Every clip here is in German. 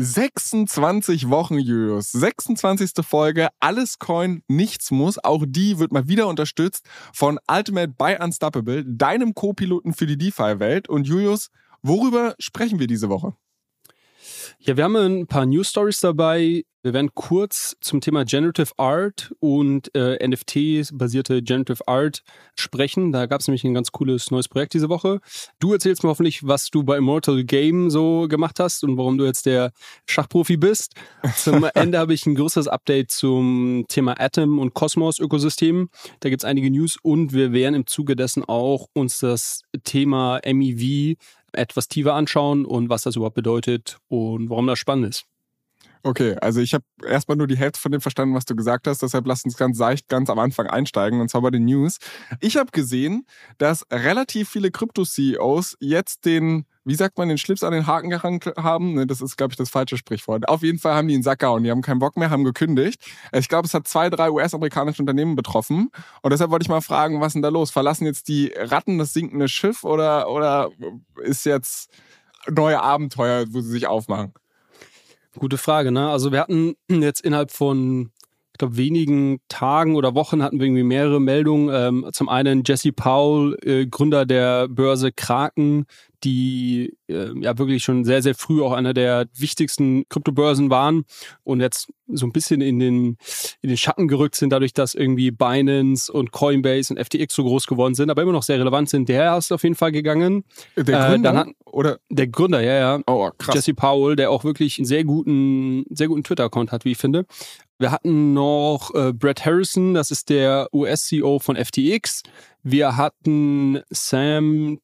26 Wochen, Julius. 26. Folge, alles Coin, nichts muss. Auch die wird mal wieder unterstützt von Ultimate by Unstoppable, deinem Co-Piloten für die DeFi-Welt. Und Julius, worüber sprechen wir diese Woche? Ja, wir haben ein paar News Stories dabei. Wir werden kurz zum Thema Generative Art und äh, NFT-basierte Generative Art sprechen. Da gab es nämlich ein ganz cooles neues Projekt diese Woche. Du erzählst mir hoffentlich, was du bei Immortal Game so gemacht hast und warum du jetzt der Schachprofi bist. Zum Ende habe ich ein größeres Update zum Thema Atom und Cosmos-Ökosystem. Da gibt es einige News und wir werden im Zuge dessen auch uns das Thema MEV etwas tiefer anschauen und was das überhaupt bedeutet und warum das spannend ist. Okay, also ich habe erstmal nur die Hälfte von dem verstanden, was du gesagt hast. Deshalb lass uns ganz seicht ganz am Anfang einsteigen und zwar bei den News. Ich habe gesehen, dass relativ viele Krypto-CEOs jetzt den, wie sagt man, den Schlips an den Haken gehangen haben. Ne, das ist, glaube ich, das falsche Sprichwort. Auf jeden Fall haben die einen Sack und die haben keinen Bock mehr, haben gekündigt. Ich glaube, es hat zwei, drei US-amerikanische Unternehmen betroffen. Und deshalb wollte ich mal fragen, was ist denn da los? Verlassen jetzt die Ratten das sinkende Schiff oder, oder ist jetzt neue Abenteuer, wo sie sich aufmachen? Gute Frage, ne? Also wir hatten jetzt innerhalb von, ich glaube, wenigen Tagen oder Wochen hatten wir irgendwie mehrere Meldungen. Ähm, zum einen Jesse Powell, äh, Gründer der Börse Kraken, die äh, ja wirklich schon sehr, sehr früh auch einer der wichtigsten Kryptobörsen waren und jetzt so ein bisschen in den, in den Schatten gerückt sind, dadurch, dass irgendwie Binance und Coinbase und FTX so groß geworden sind, aber immer noch sehr relevant sind. Der ist auf jeden Fall gegangen. Der äh, Gründer? Äh, hat, oder? Der Gründer, ja, ja. Oh, krass. Jesse Powell, der auch wirklich einen sehr guten, sehr guten Twitter-Account hat, wie ich finde. Wir hatten noch äh, Brett Harrison, das ist der US-CEO von FTX. Wir hatten Sam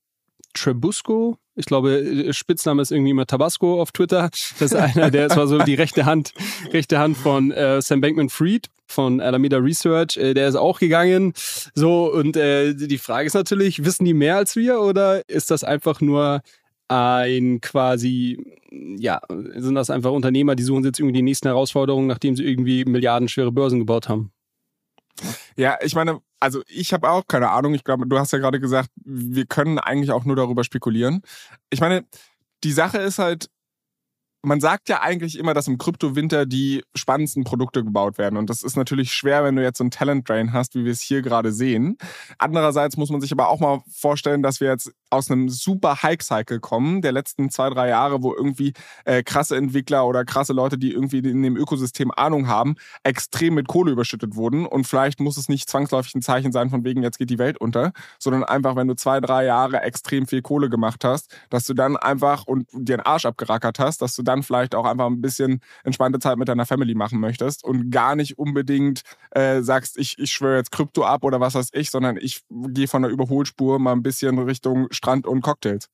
Trebusco. Ich glaube, äh, Spitzname ist irgendwie immer Tabasco auf Twitter. Das ist einer, der ist war so die rechte Hand, rechte Hand von äh, Sam Bankman-Fried von Alameda Research. Äh, der ist auch gegangen. So und äh, die Frage ist natürlich, wissen die mehr als wir oder ist das einfach nur ein quasi, ja, sind das einfach Unternehmer, die suchen jetzt irgendwie die nächsten Herausforderungen, nachdem sie irgendwie milliardenschwere Börsen gebaut haben? Ja, ich meine, also ich habe auch keine Ahnung. Ich glaube, du hast ja gerade gesagt, wir können eigentlich auch nur darüber spekulieren. Ich meine, die Sache ist halt, man sagt ja eigentlich immer, dass im Kryptowinter die spannendsten Produkte gebaut werden. Und das ist natürlich schwer, wenn du jetzt so einen Talent Drain hast, wie wir es hier gerade sehen. Andererseits muss man sich aber auch mal vorstellen, dass wir jetzt aus einem super Hike-Cycle kommen, der letzten zwei, drei Jahre, wo irgendwie äh, krasse Entwickler oder krasse Leute, die irgendwie in dem Ökosystem Ahnung haben, extrem mit Kohle überschüttet wurden. Und vielleicht muss es nicht zwangsläufig ein Zeichen sein, von wegen, jetzt geht die Welt unter, sondern einfach, wenn du zwei, drei Jahre extrem viel Kohle gemacht hast, dass du dann einfach und dir einen Arsch abgerackert hast, dass du dann vielleicht auch einfach ein bisschen entspannte Zeit mit deiner Family machen möchtest und gar nicht unbedingt äh, sagst, ich, ich schwöre jetzt Krypto ab oder was weiß ich, sondern ich gehe von der Überholspur mal ein bisschen Richtung Strand und Cocktails.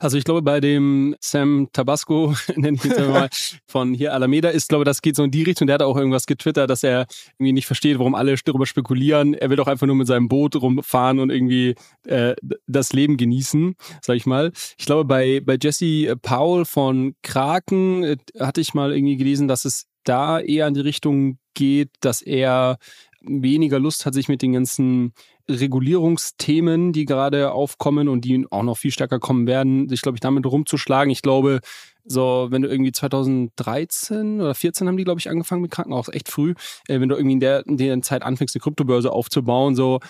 Also ich glaube, bei dem Sam Tabasco, nenne ich jetzt mal, von hier Alameda, ist, glaube das geht so in die Richtung. Der hat auch irgendwas getwittert, dass er irgendwie nicht versteht, warum alle darüber spekulieren. Er will doch einfach nur mit seinem Boot rumfahren und irgendwie äh, das Leben genießen, sag ich mal. Ich glaube, bei, bei Jesse Powell von Kraken äh, hatte ich mal irgendwie gelesen, dass es da eher in die Richtung geht, dass er weniger Lust hat, sich mit den ganzen Regulierungsthemen, die gerade aufkommen und die auch noch viel stärker kommen werden, sich, glaube ich, damit rumzuschlagen. Ich glaube, so, wenn du irgendwie 2013 oder 14 haben die, glaube ich, angefangen mit Krankenhaus, echt früh, äh, wenn du irgendwie in der, in der Zeit anfängst, eine Kryptobörse aufzubauen, so,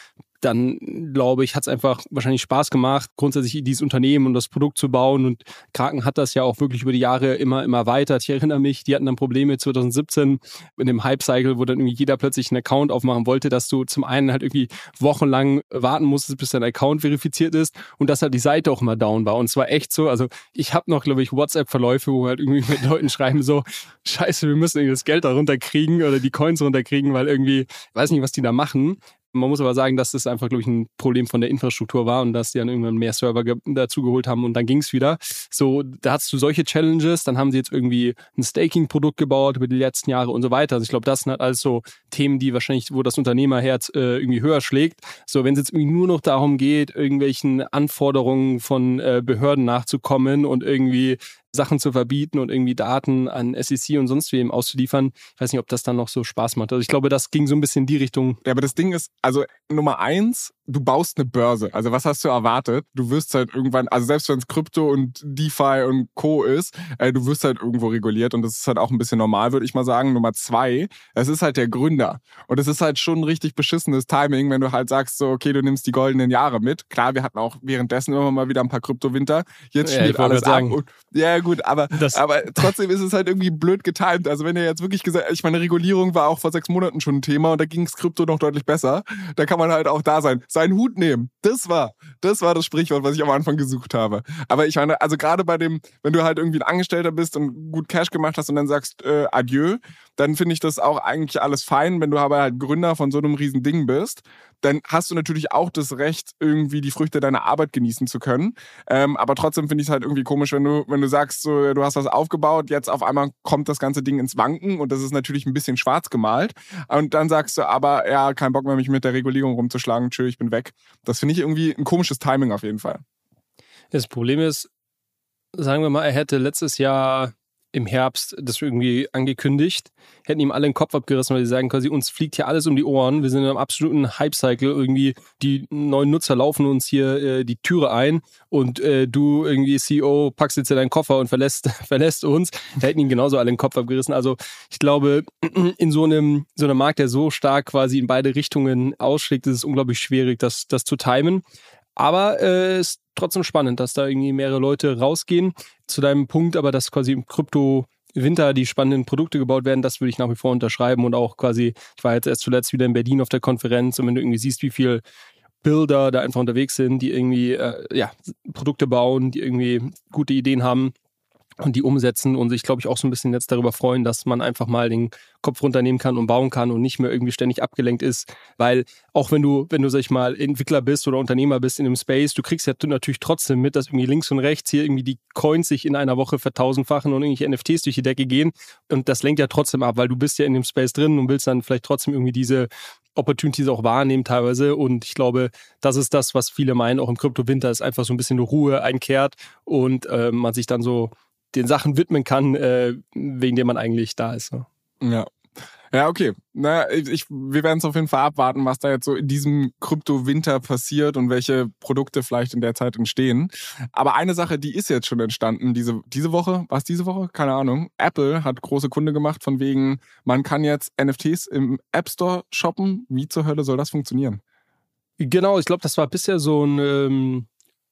dann glaube ich, hat es einfach wahrscheinlich Spaß gemacht, grundsätzlich dieses Unternehmen und das Produkt zu bauen. Und Kraken hat das ja auch wirklich über die Jahre immer, immer weiter. Ich erinnere mich, die hatten dann Probleme 2017 in dem Hype-Cycle, wo dann irgendwie jeder plötzlich einen Account aufmachen wollte, dass du zum einen halt irgendwie wochenlang warten musstest, bis dein Account verifiziert ist und dass halt die Seite auch immer down war. Und zwar echt so, also ich habe noch, glaube ich, WhatsApp-Verläufe, wo halt irgendwie mit Leuten schreiben so, scheiße, wir müssen irgendwie das Geld da runterkriegen oder die Coins runterkriegen, weil irgendwie, weiß nicht, was die da machen. Man muss aber sagen, dass das einfach, glaube ich, ein Problem von der Infrastruktur war und dass die dann irgendwann mehr Server dazu geholt haben und dann ging es wieder. So, da hattest du solche Challenges, dann haben sie jetzt irgendwie ein Staking-Produkt gebaut über die letzten Jahre und so weiter. Also ich glaube, das sind halt alles so Themen, die wahrscheinlich, wo das Unternehmerherz äh, irgendwie höher schlägt. So, wenn es jetzt irgendwie nur noch darum geht, irgendwelchen Anforderungen von äh, Behörden nachzukommen und irgendwie Sachen zu verbieten und irgendwie Daten an SEC und sonst wem auszuliefern. Ich weiß nicht, ob das dann noch so Spaß macht. Also ich glaube, das ging so ein bisschen in die Richtung. Ja, aber das Ding ist, also Nummer eins, du baust eine Börse. Also was hast du erwartet? Du wirst halt irgendwann, also selbst wenn es Krypto und DeFi und Co. ist, äh, du wirst halt irgendwo reguliert und das ist halt auch ein bisschen normal, würde ich mal sagen. Nummer zwei, es ist halt der Gründer. Und es ist halt schon ein richtig beschissenes Timing, wenn du halt sagst, so, okay, du nimmst die goldenen Jahre mit. Klar, wir hatten auch währenddessen immer mal wieder ein paar Kryptowinter. Jetzt ja, steht alles ab. Und, ja, gut, aber, aber trotzdem ist es halt irgendwie blöd getimt. Also wenn ihr jetzt wirklich gesagt, ich meine, Regulierung war auch vor sechs Monaten schon ein Thema und da ging es Krypto noch deutlich besser. Da kann man halt auch da sein. Seinen Hut nehmen. Das war, das war das Sprichwort, was ich am Anfang gesucht habe. Aber ich meine, also gerade bei dem, wenn du halt irgendwie ein Angestellter bist und gut Cash gemacht hast und dann sagst äh, Adieu, dann finde ich das auch eigentlich alles fein. Wenn du aber halt Gründer von so einem riesen Ding bist, dann hast du natürlich auch das Recht, irgendwie die Früchte deiner Arbeit genießen zu können. Ähm, aber trotzdem finde ich es halt irgendwie komisch, wenn du, wenn du sagst, so, du hast was aufgebaut, jetzt auf einmal kommt das ganze Ding ins Wanken und das ist natürlich ein bisschen schwarz gemalt. Und dann sagst du aber, ja, kein Bock mehr, mich mit der Regulierung rumzuschlagen, tschö, ich bin weg. Das finde ich irgendwie ein komisches Timing auf jeden Fall. Das Problem ist, sagen wir mal, er hätte letztes Jahr im Herbst das irgendwie angekündigt, hätten ihm alle den Kopf abgerissen, weil sie sagen quasi, uns fliegt hier alles um die Ohren, wir sind in einem absoluten Hype-Cycle, irgendwie die neuen Nutzer laufen uns hier äh, die Türe ein und äh, du irgendwie CEO packst jetzt in deinen Koffer und verlässt, verlässt uns, hätten ihn genauso alle den Kopf abgerissen. Also ich glaube, in so einem, so einem Markt, der so stark quasi in beide Richtungen ausschlägt, ist es unglaublich schwierig, das, das zu timen. Aber es äh, ist trotzdem spannend, dass da irgendwie mehrere Leute rausgehen. Zu deinem Punkt, aber dass quasi im Krypto Winter die spannenden Produkte gebaut werden, das würde ich nach wie vor unterschreiben und auch quasi, ich war jetzt erst zuletzt wieder in Berlin auf der Konferenz und wenn du irgendwie siehst, wie viel Bilder da einfach unterwegs sind, die irgendwie äh, ja, Produkte bauen, die irgendwie gute Ideen haben, und die umsetzen und sich, glaube ich, auch so ein bisschen jetzt darüber freuen, dass man einfach mal den Kopf runternehmen kann und bauen kann und nicht mehr irgendwie ständig abgelenkt ist. Weil auch wenn du, wenn du, sag ich mal, Entwickler bist oder Unternehmer bist in dem Space, du kriegst ja natürlich trotzdem mit, dass irgendwie links und rechts hier irgendwie die Coins sich in einer Woche vertausendfachen und irgendwelche NFTs durch die Decke gehen. Und das lenkt ja trotzdem ab, weil du bist ja in dem Space drin und willst dann vielleicht trotzdem irgendwie diese Opportunities auch wahrnehmen teilweise. Und ich glaube, das ist das, was viele meinen, auch im Krypto-Winter, ist einfach so ein bisschen Ruhe einkehrt und äh, man sich dann so den Sachen widmen kann, äh, wegen dem man eigentlich da ist. So. Ja. Ja, okay. Na, ich, wir werden es auf jeden Fall abwarten, was da jetzt so in diesem Krypto-Winter passiert und welche Produkte vielleicht in der Zeit entstehen. Aber eine Sache, die ist jetzt schon entstanden, diese, diese Woche, was diese Woche? Keine Ahnung. Apple hat große Kunde gemacht, von wegen, man kann jetzt NFTs im App Store shoppen. Wie zur Hölle soll das funktionieren? Genau, ich glaube, das war bisher so ein ähm,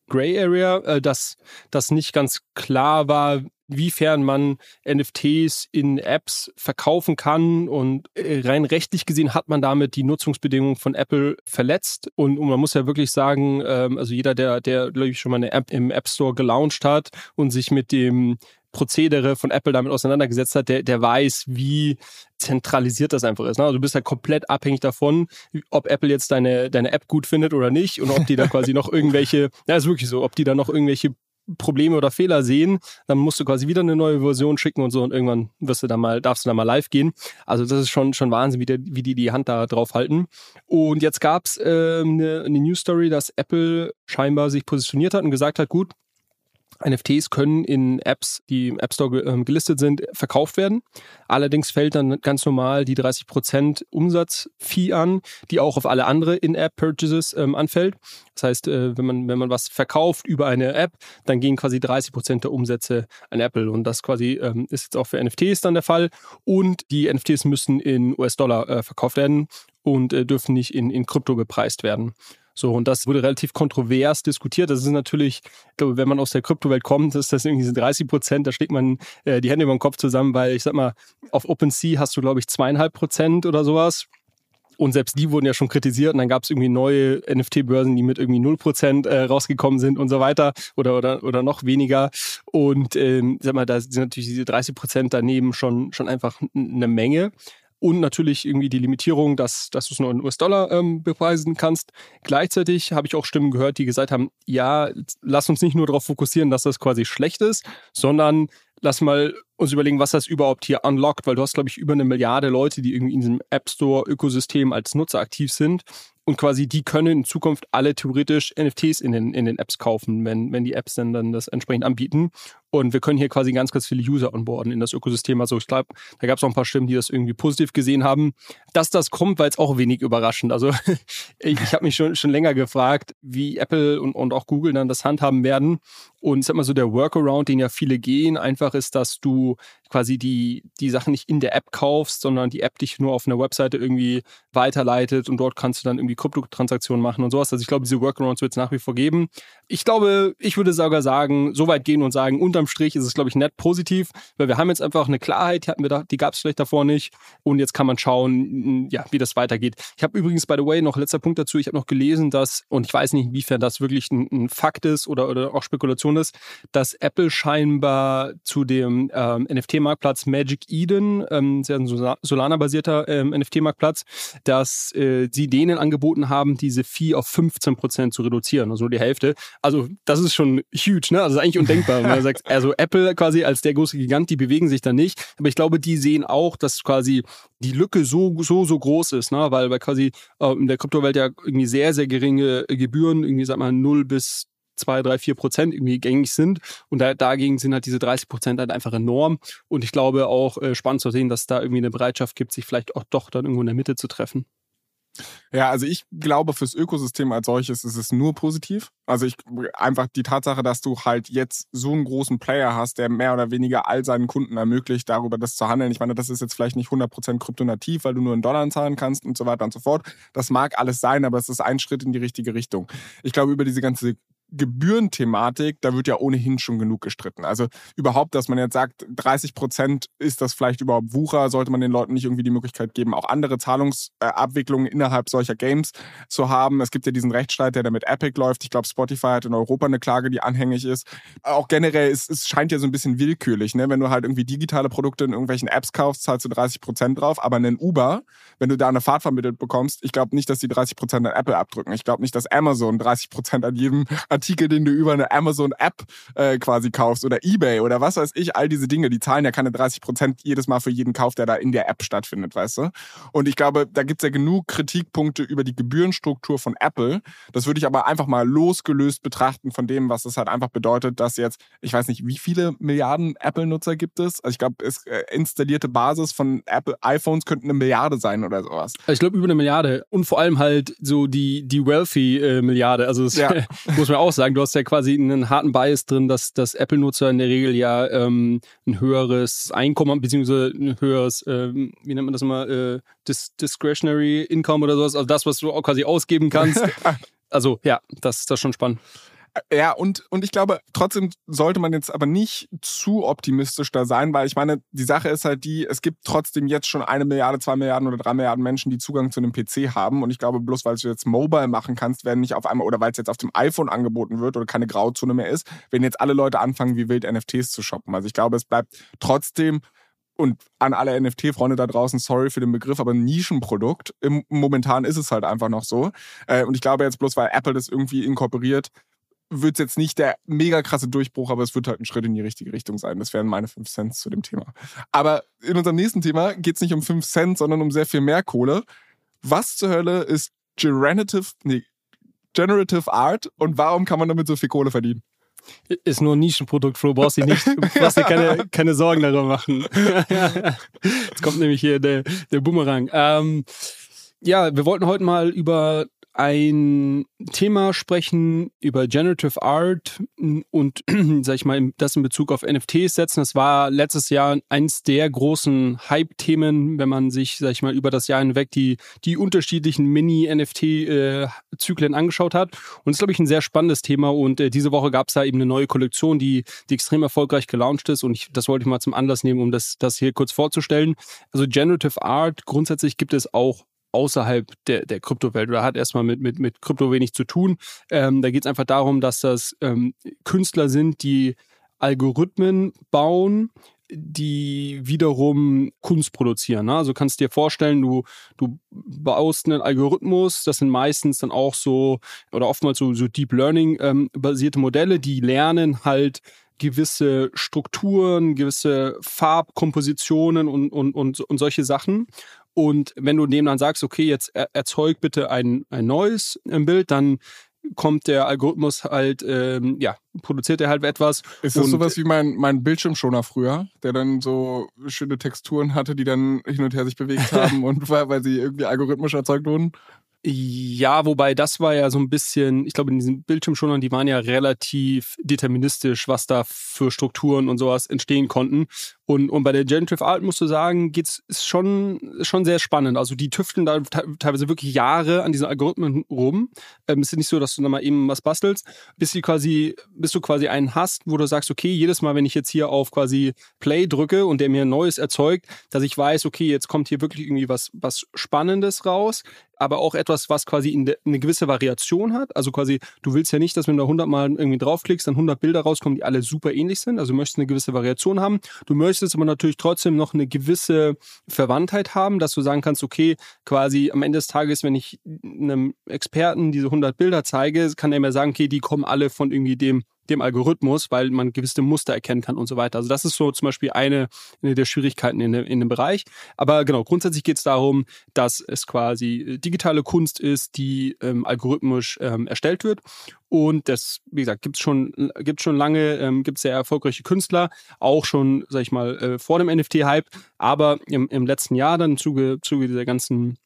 Gray Area, äh, dass das nicht ganz klar war, wiefern man NFTs in Apps verkaufen kann und äh, rein rechtlich gesehen hat man damit die Nutzungsbedingungen von Apple verletzt und, und man muss ja wirklich sagen, ähm, also jeder, der, der glaube ich schon mal eine App im App Store gelauncht hat und sich mit dem Prozedere von Apple damit auseinandergesetzt hat, der, der weiß, wie zentralisiert das einfach ist. Ne? Also du bist halt komplett abhängig davon, ob Apple jetzt deine, deine App gut findet oder nicht und ob die da quasi noch irgendwelche, ja, ist wirklich so, ob die da noch irgendwelche Probleme oder Fehler sehen, dann musst du quasi wieder eine neue Version schicken und so und irgendwann wirst du da mal, darfst du da mal live gehen. Also das ist schon, schon Wahnsinn, wie, der, wie die die Hand da drauf halten. Und jetzt gab's äh, eine, eine News Story, dass Apple scheinbar sich positioniert hat und gesagt hat, gut, NFTs können in Apps, die im App Store ähm, gelistet sind, verkauft werden. Allerdings fällt dann ganz normal die 30% Umsatzfee an, die auch auf alle andere In-App-Purchases ähm, anfällt. Das heißt, äh, wenn, man, wenn man was verkauft über eine App, dann gehen quasi 30% der Umsätze an Apple. Und das quasi ähm, ist jetzt auch für NFTs dann der Fall. Und die NFTs müssen in US-Dollar äh, verkauft werden und äh, dürfen nicht in, in Krypto bepreist werden. So, und das wurde relativ kontrovers diskutiert. Das ist natürlich, ich glaube, wenn man aus der Kryptowelt kommt, ist das irgendwie 30 Prozent, da schlägt man äh, die Hände über den Kopf zusammen, weil ich sag mal, auf OpenSea hast du, glaube ich, zweieinhalb Prozent oder sowas. Und selbst die wurden ja schon kritisiert und dann gab es irgendwie neue NFT-Börsen, die mit irgendwie 0% äh, rausgekommen sind und so weiter oder, oder, oder noch weniger. Und ähm, sag mal, da sind natürlich diese 30% daneben schon, schon einfach eine Menge. Und natürlich irgendwie die Limitierung, dass, dass du es nur in US-Dollar ähm, bepreisen kannst. Gleichzeitig habe ich auch Stimmen gehört, die gesagt haben, ja, lass uns nicht nur darauf fokussieren, dass das quasi schlecht ist, sondern lass mal uns überlegen, was das überhaupt hier unlockt, weil du hast, glaube ich, über eine Milliarde Leute, die irgendwie in diesem App Store-Ökosystem als Nutzer aktiv sind. Und quasi die können in Zukunft alle theoretisch NFTs in den, in den Apps kaufen, wenn, wenn die Apps dann, dann das entsprechend anbieten. Und wir können hier quasi ganz, ganz viele User onboarden in das Ökosystem. Also ich glaube, da gab es auch ein paar Stimmen, die das irgendwie positiv gesehen haben. Dass das kommt, war jetzt auch wenig überraschend. Also ich, ich habe mich schon, schon länger gefragt, wie Apple und, und auch Google dann das handhaben werden. Und ich sag mal so, der Workaround, den ja viele gehen, einfach ist, dass du quasi die, die Sachen nicht in der App kaufst, sondern die App dich nur auf einer Webseite irgendwie weiterleitet und dort kannst du dann irgendwie Kryptotransaktionen machen und sowas. Also ich glaube, diese Workarounds wird es nach wie vor geben. Ich glaube, ich würde sogar sagen, so weit gehen und sagen, unterm Strich ist es, glaube ich, nett positiv, weil wir haben jetzt einfach eine Klarheit, die, hatten wir da, die gab es vielleicht davor nicht. Und jetzt kann man schauen, ja, wie das weitergeht. Ich habe übrigens, by the way, noch letzter Punkt dazu, ich habe noch gelesen, dass, und ich weiß nicht, inwiefern das wirklich ein, ein Fakt ist oder, oder auch Spekulation ist, dass Apple scheinbar zu dem ähm, NFT-Marktplatz Magic Eden, ähm, sehr ein Solana-basierter ähm, NFT-Marktplatz, dass äh, sie denen angeboten haben, diese Fee auf 15% zu reduzieren, also die Hälfte. Also das ist schon huge, ne? Also eigentlich undenkbar. wenn man sagt, also Apple quasi als der große Gigant, die bewegen sich da nicht. Aber ich glaube, die sehen auch, dass quasi die Lücke so, so, so groß ist, ne? weil, weil quasi äh, in der Kryptowelt ja irgendwie sehr, sehr geringe Gebühren, irgendwie sag mal 0 bis zwei, drei, vier Prozent irgendwie gängig sind. Und da, dagegen sind halt diese 30 Prozent halt einfach enorm. Und ich glaube auch äh, spannend zu sehen, dass da irgendwie eine Bereitschaft gibt, sich vielleicht auch doch dann irgendwo in der Mitte zu treffen. Ja, also ich glaube, fürs Ökosystem als solches ist es nur positiv. Also ich einfach die Tatsache, dass du halt jetzt so einen großen Player hast, der mehr oder weniger all seinen Kunden ermöglicht, darüber das zu handeln. Ich meine, das ist jetzt vielleicht nicht 100% kryptonativ, weil du nur in Dollar zahlen kannst und so weiter und so fort. Das mag alles sein, aber es ist ein Schritt in die richtige Richtung. Ich glaube, über diese ganze Gebührenthematik, da wird ja ohnehin schon genug gestritten. Also überhaupt, dass man jetzt sagt, 30 Prozent ist das vielleicht überhaupt Wucher, sollte man den Leuten nicht irgendwie die Möglichkeit geben, auch andere Zahlungsabwicklungen innerhalb solcher Games zu haben. Es gibt ja diesen Rechtsstreit, der da mit Epic läuft. Ich glaube, Spotify hat in Europa eine Klage, die anhängig ist. Auch generell, es, es scheint ja so ein bisschen willkürlich, ne? Wenn du halt irgendwie digitale Produkte in irgendwelchen Apps kaufst, zahlst du 30 Prozent drauf, aber einen Uber, wenn du da eine Fahrt vermittelt bekommst, ich glaube nicht, dass die 30 Prozent an Apple abdrücken. Ich glaube nicht, dass Amazon 30 Prozent an jedem Artikel, den du über eine Amazon-App äh, quasi kaufst oder Ebay oder was weiß ich, all diese Dinge, die zahlen ja keine 30 Prozent jedes Mal für jeden Kauf, der da in der App stattfindet, weißt du? Und ich glaube, da gibt's ja genug Kritikpunkte über die Gebührenstruktur von Apple. Das würde ich aber einfach mal losgelöst betrachten von dem, was es halt einfach bedeutet, dass jetzt, ich weiß nicht, wie viele Milliarden Apple-Nutzer gibt es? Also ich glaube, es äh, installierte Basis von Apple iPhones könnten eine Milliarde sein oder sowas. Ich glaube, über eine Milliarde. Und vor allem halt so die, die wealthy äh, Milliarde. Also das ja. muss man auch sagen, du hast ja quasi einen harten Bias drin, dass, dass Apple-Nutzer in der Regel ja ähm, ein höheres Einkommen beziehungsweise ein höheres, ähm, wie nennt man das immer, äh, Dis Discretionary Income oder sowas, also das, was du auch quasi ausgeben kannst. also ja, das, das ist schon spannend. Ja, und, und ich glaube, trotzdem sollte man jetzt aber nicht zu optimistisch da sein, weil ich meine, die Sache ist halt die, es gibt trotzdem jetzt schon eine Milliarde, zwei Milliarden oder drei Milliarden Menschen, die Zugang zu einem PC haben. Und ich glaube, bloß weil du jetzt Mobile machen kannst, werden nicht auf einmal, oder weil es jetzt auf dem iPhone angeboten wird oder keine Grauzone mehr ist, werden jetzt alle Leute anfangen, wie wild NFTs zu shoppen. Also ich glaube, es bleibt trotzdem und an alle NFT-Freunde da draußen, sorry für den Begriff, aber ein Nischenprodukt. Im, momentan ist es halt einfach noch so. Äh, und ich glaube jetzt bloß, weil Apple das irgendwie inkorporiert, wird es jetzt nicht der mega krasse Durchbruch, aber es wird halt ein Schritt in die richtige Richtung sein. Das wären meine 5 Cent zu dem Thema. Aber in unserem nächsten Thema geht es nicht um 5 Cent, sondern um sehr viel mehr Kohle. Was zur Hölle ist Generative, nee, Generative Art und warum kann man damit so viel Kohle verdienen? Ist nur ein Nischenprodukt, Flo, brauchst du nicht, brauchst dir keine, keine Sorgen darüber machen. Jetzt kommt nämlich hier der, der Boomerang. Ähm, ja, wir wollten heute mal über ein Thema sprechen über Generative Art und, sag ich mal, das in Bezug auf NFTs setzen. Das war letztes Jahr eins der großen Hype-Themen, wenn man sich, sag ich mal, über das Jahr hinweg die, die unterschiedlichen Mini-NFT-Zyklen äh, angeschaut hat. Und das ist, glaube ich, ein sehr spannendes Thema. Und äh, diese Woche gab es da eben eine neue Kollektion, die, die extrem erfolgreich gelauncht ist. Und ich, das wollte ich mal zum Anlass nehmen, um das, das hier kurz vorzustellen. Also Generative Art, grundsätzlich gibt es auch außerhalb der, der Kryptowelt oder hat erstmal mit, mit, mit Krypto wenig zu tun. Ähm, da geht es einfach darum, dass das ähm, Künstler sind, die Algorithmen bauen, die wiederum Kunst produzieren. Ne? Also kannst dir vorstellen, du, du baust einen Algorithmus, das sind meistens dann auch so oder oftmals so, so Deep Learning ähm, basierte Modelle, die lernen halt gewisse Strukturen, gewisse Farbkompositionen und, und, und, und solche Sachen. Und wenn du dem dann sagst, okay, jetzt erzeug bitte ein, ein neues ähm, Bild, dann kommt der Algorithmus halt, ähm, ja, produziert er halt etwas. Ist das sowas wie mein, mein Bildschirmschoner früher, der dann so schöne Texturen hatte, die dann hin und her sich bewegt haben und weil, weil sie irgendwie algorithmisch erzeugt wurden? Ja, wobei das war ja so ein bisschen, ich glaube, in diesen Bildschirmschonern, die waren ja relativ deterministisch, was da für Strukturen und sowas entstehen konnten. Und, und bei der Generative Art musst du sagen, geht's ist schon, schon sehr spannend. Also die tüfteln da teilweise wirklich Jahre an diesen Algorithmen rum. Ähm, es ist nicht so, dass du da mal eben was bastelst, bis, die quasi, bis du quasi einen hast, wo du sagst, okay, jedes Mal, wenn ich jetzt hier auf quasi Play drücke und der mir ein neues erzeugt, dass ich weiß, okay, jetzt kommt hier wirklich irgendwie was, was Spannendes raus aber auch etwas, was quasi eine gewisse Variation hat. Also quasi, du willst ja nicht, dass wenn du da 100 Mal irgendwie draufklickst, dann 100 Bilder rauskommen, die alle super ähnlich sind. Also du möchtest eine gewisse Variation haben. Du möchtest möchtest aber natürlich trotzdem noch eine gewisse Verwandtheit haben, dass du sagen kannst, okay, quasi am Ende des Tages, wenn ich einem Experten diese 100 Bilder zeige, kann er mir sagen, okay, die kommen alle von irgendwie dem dem Algorithmus, weil man gewisse Muster erkennen kann und so weiter. Also das ist so zum Beispiel eine, eine der Schwierigkeiten in, in dem Bereich. Aber genau, grundsätzlich geht es darum, dass es quasi äh, digitale Kunst ist, die ähm, algorithmisch ähm, erstellt wird. Und das, wie gesagt, gibt es schon, gibt's schon lange, ähm, gibt es sehr erfolgreiche Künstler, auch schon, sag ich mal, äh, vor dem NFT-Hype. Aber im, im letzten Jahr dann im Zuge, Zuge dieser ganzen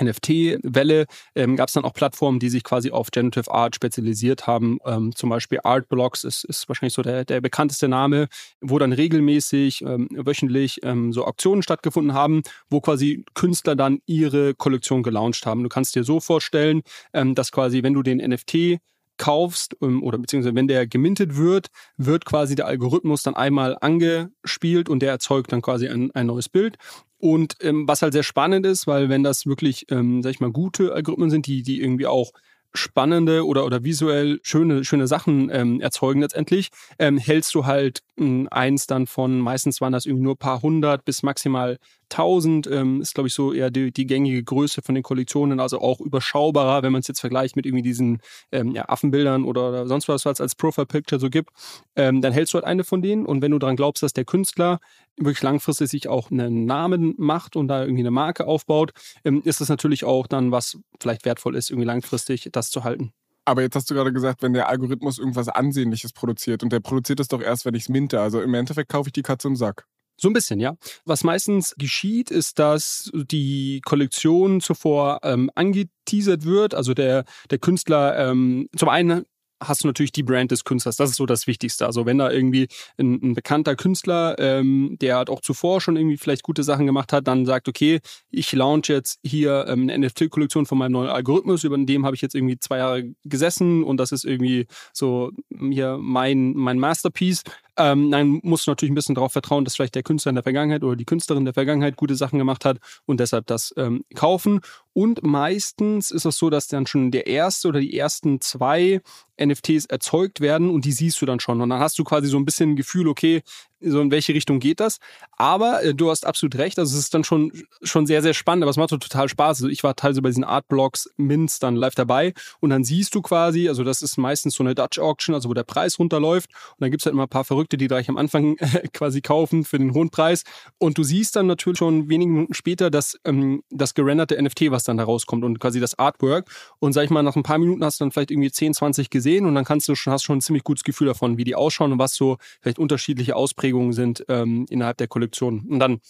NFT-Welle ähm, gab es dann auch Plattformen, die sich quasi auf Generative Art spezialisiert haben. Ähm, zum Beispiel Artblocks ist, ist wahrscheinlich so der, der bekannteste Name, wo dann regelmäßig, ähm, wöchentlich ähm, so Auktionen stattgefunden haben, wo quasi Künstler dann ihre Kollektion gelauncht haben. Du kannst dir so vorstellen, ähm, dass quasi, wenn du den NFT kaufst ähm, oder beziehungsweise wenn der gemintet wird, wird quasi der Algorithmus dann einmal angespielt und der erzeugt dann quasi ein, ein neues Bild. Und ähm, was halt sehr spannend ist, weil wenn das wirklich, ähm, sag ich mal, gute Algorithmen sind, die, die irgendwie auch spannende oder, oder visuell schöne, schöne Sachen ähm, erzeugen letztendlich, ähm, hältst du halt ähm, eins dann von, meistens waren das irgendwie nur ein paar hundert bis maximal 1000 ähm, ist, glaube ich, so eher die, die, gängige Größe von den Kollektionen, also auch überschaubarer, wenn man es jetzt vergleicht mit irgendwie diesen ähm, ja, Affenbildern oder, oder, sonst was, was es als Profile Picture so gibt. Ähm, dann hältst du halt eine von denen und wenn du daran glaubst, dass der Künstler wirklich langfristig sich auch einen Namen macht und da irgendwie eine Marke aufbaut, ähm, ist das natürlich auch dann, was vielleicht wertvoll ist, irgendwie langfristig das zu halten. Aber jetzt hast du gerade gesagt, wenn der Algorithmus irgendwas Ansehnliches produziert und der produziert es doch erst, wenn ich es minte. Also im Endeffekt kaufe ich die Katze im Sack. So ein bisschen, ja. Was meistens geschieht, ist, dass die Kollektion zuvor ähm, angeteasert wird. Also der, der Künstler ähm, zum einen hast du natürlich die Brand des Künstlers. Das ist so das Wichtigste. Also wenn da irgendwie ein, ein bekannter Künstler, ähm, der hat auch zuvor schon irgendwie vielleicht gute Sachen gemacht hat, dann sagt, okay, ich launch jetzt hier ähm, eine NFT-Kollektion von meinem neuen Algorithmus, über dem habe ich jetzt irgendwie zwei Jahre gesessen und das ist irgendwie so hier mein, mein Masterpiece. Ähm, dann musst du natürlich ein bisschen darauf vertrauen, dass vielleicht der Künstler in der Vergangenheit oder die Künstlerin der Vergangenheit gute Sachen gemacht hat und deshalb das ähm, kaufen. Und meistens ist es so, dass dann schon der erste oder die ersten zwei NFTs erzeugt werden und die siehst du dann schon. Und dann hast du quasi so ein bisschen ein Gefühl, okay, so in welche Richtung geht das. Aber äh, du hast absolut recht, also es ist dann schon, schon sehr, sehr spannend, aber es macht total Spaß. Also ich war teilweise bei diesen Artblocks Mints dann live dabei und dann siehst du quasi, also das ist meistens so eine Dutch Auction, also wo der Preis runterläuft und dann gibt's halt immer ein paar Verrückte, die gleich am Anfang äh, quasi kaufen für den hohen Preis und du siehst dann natürlich schon wenige Minuten später das, ähm, das gerenderte NFT, was dann da rauskommt und quasi das Artwork und sag ich mal, nach ein paar Minuten hast du dann vielleicht irgendwie 10, 20 gesehen und dann kannst du schon, hast schon ein ziemlich gutes Gefühl davon, wie die ausschauen und was so vielleicht unterschiedliche Ausprägungen Ausprägungen sind ähm, innerhalb der Kollektion. Und dann,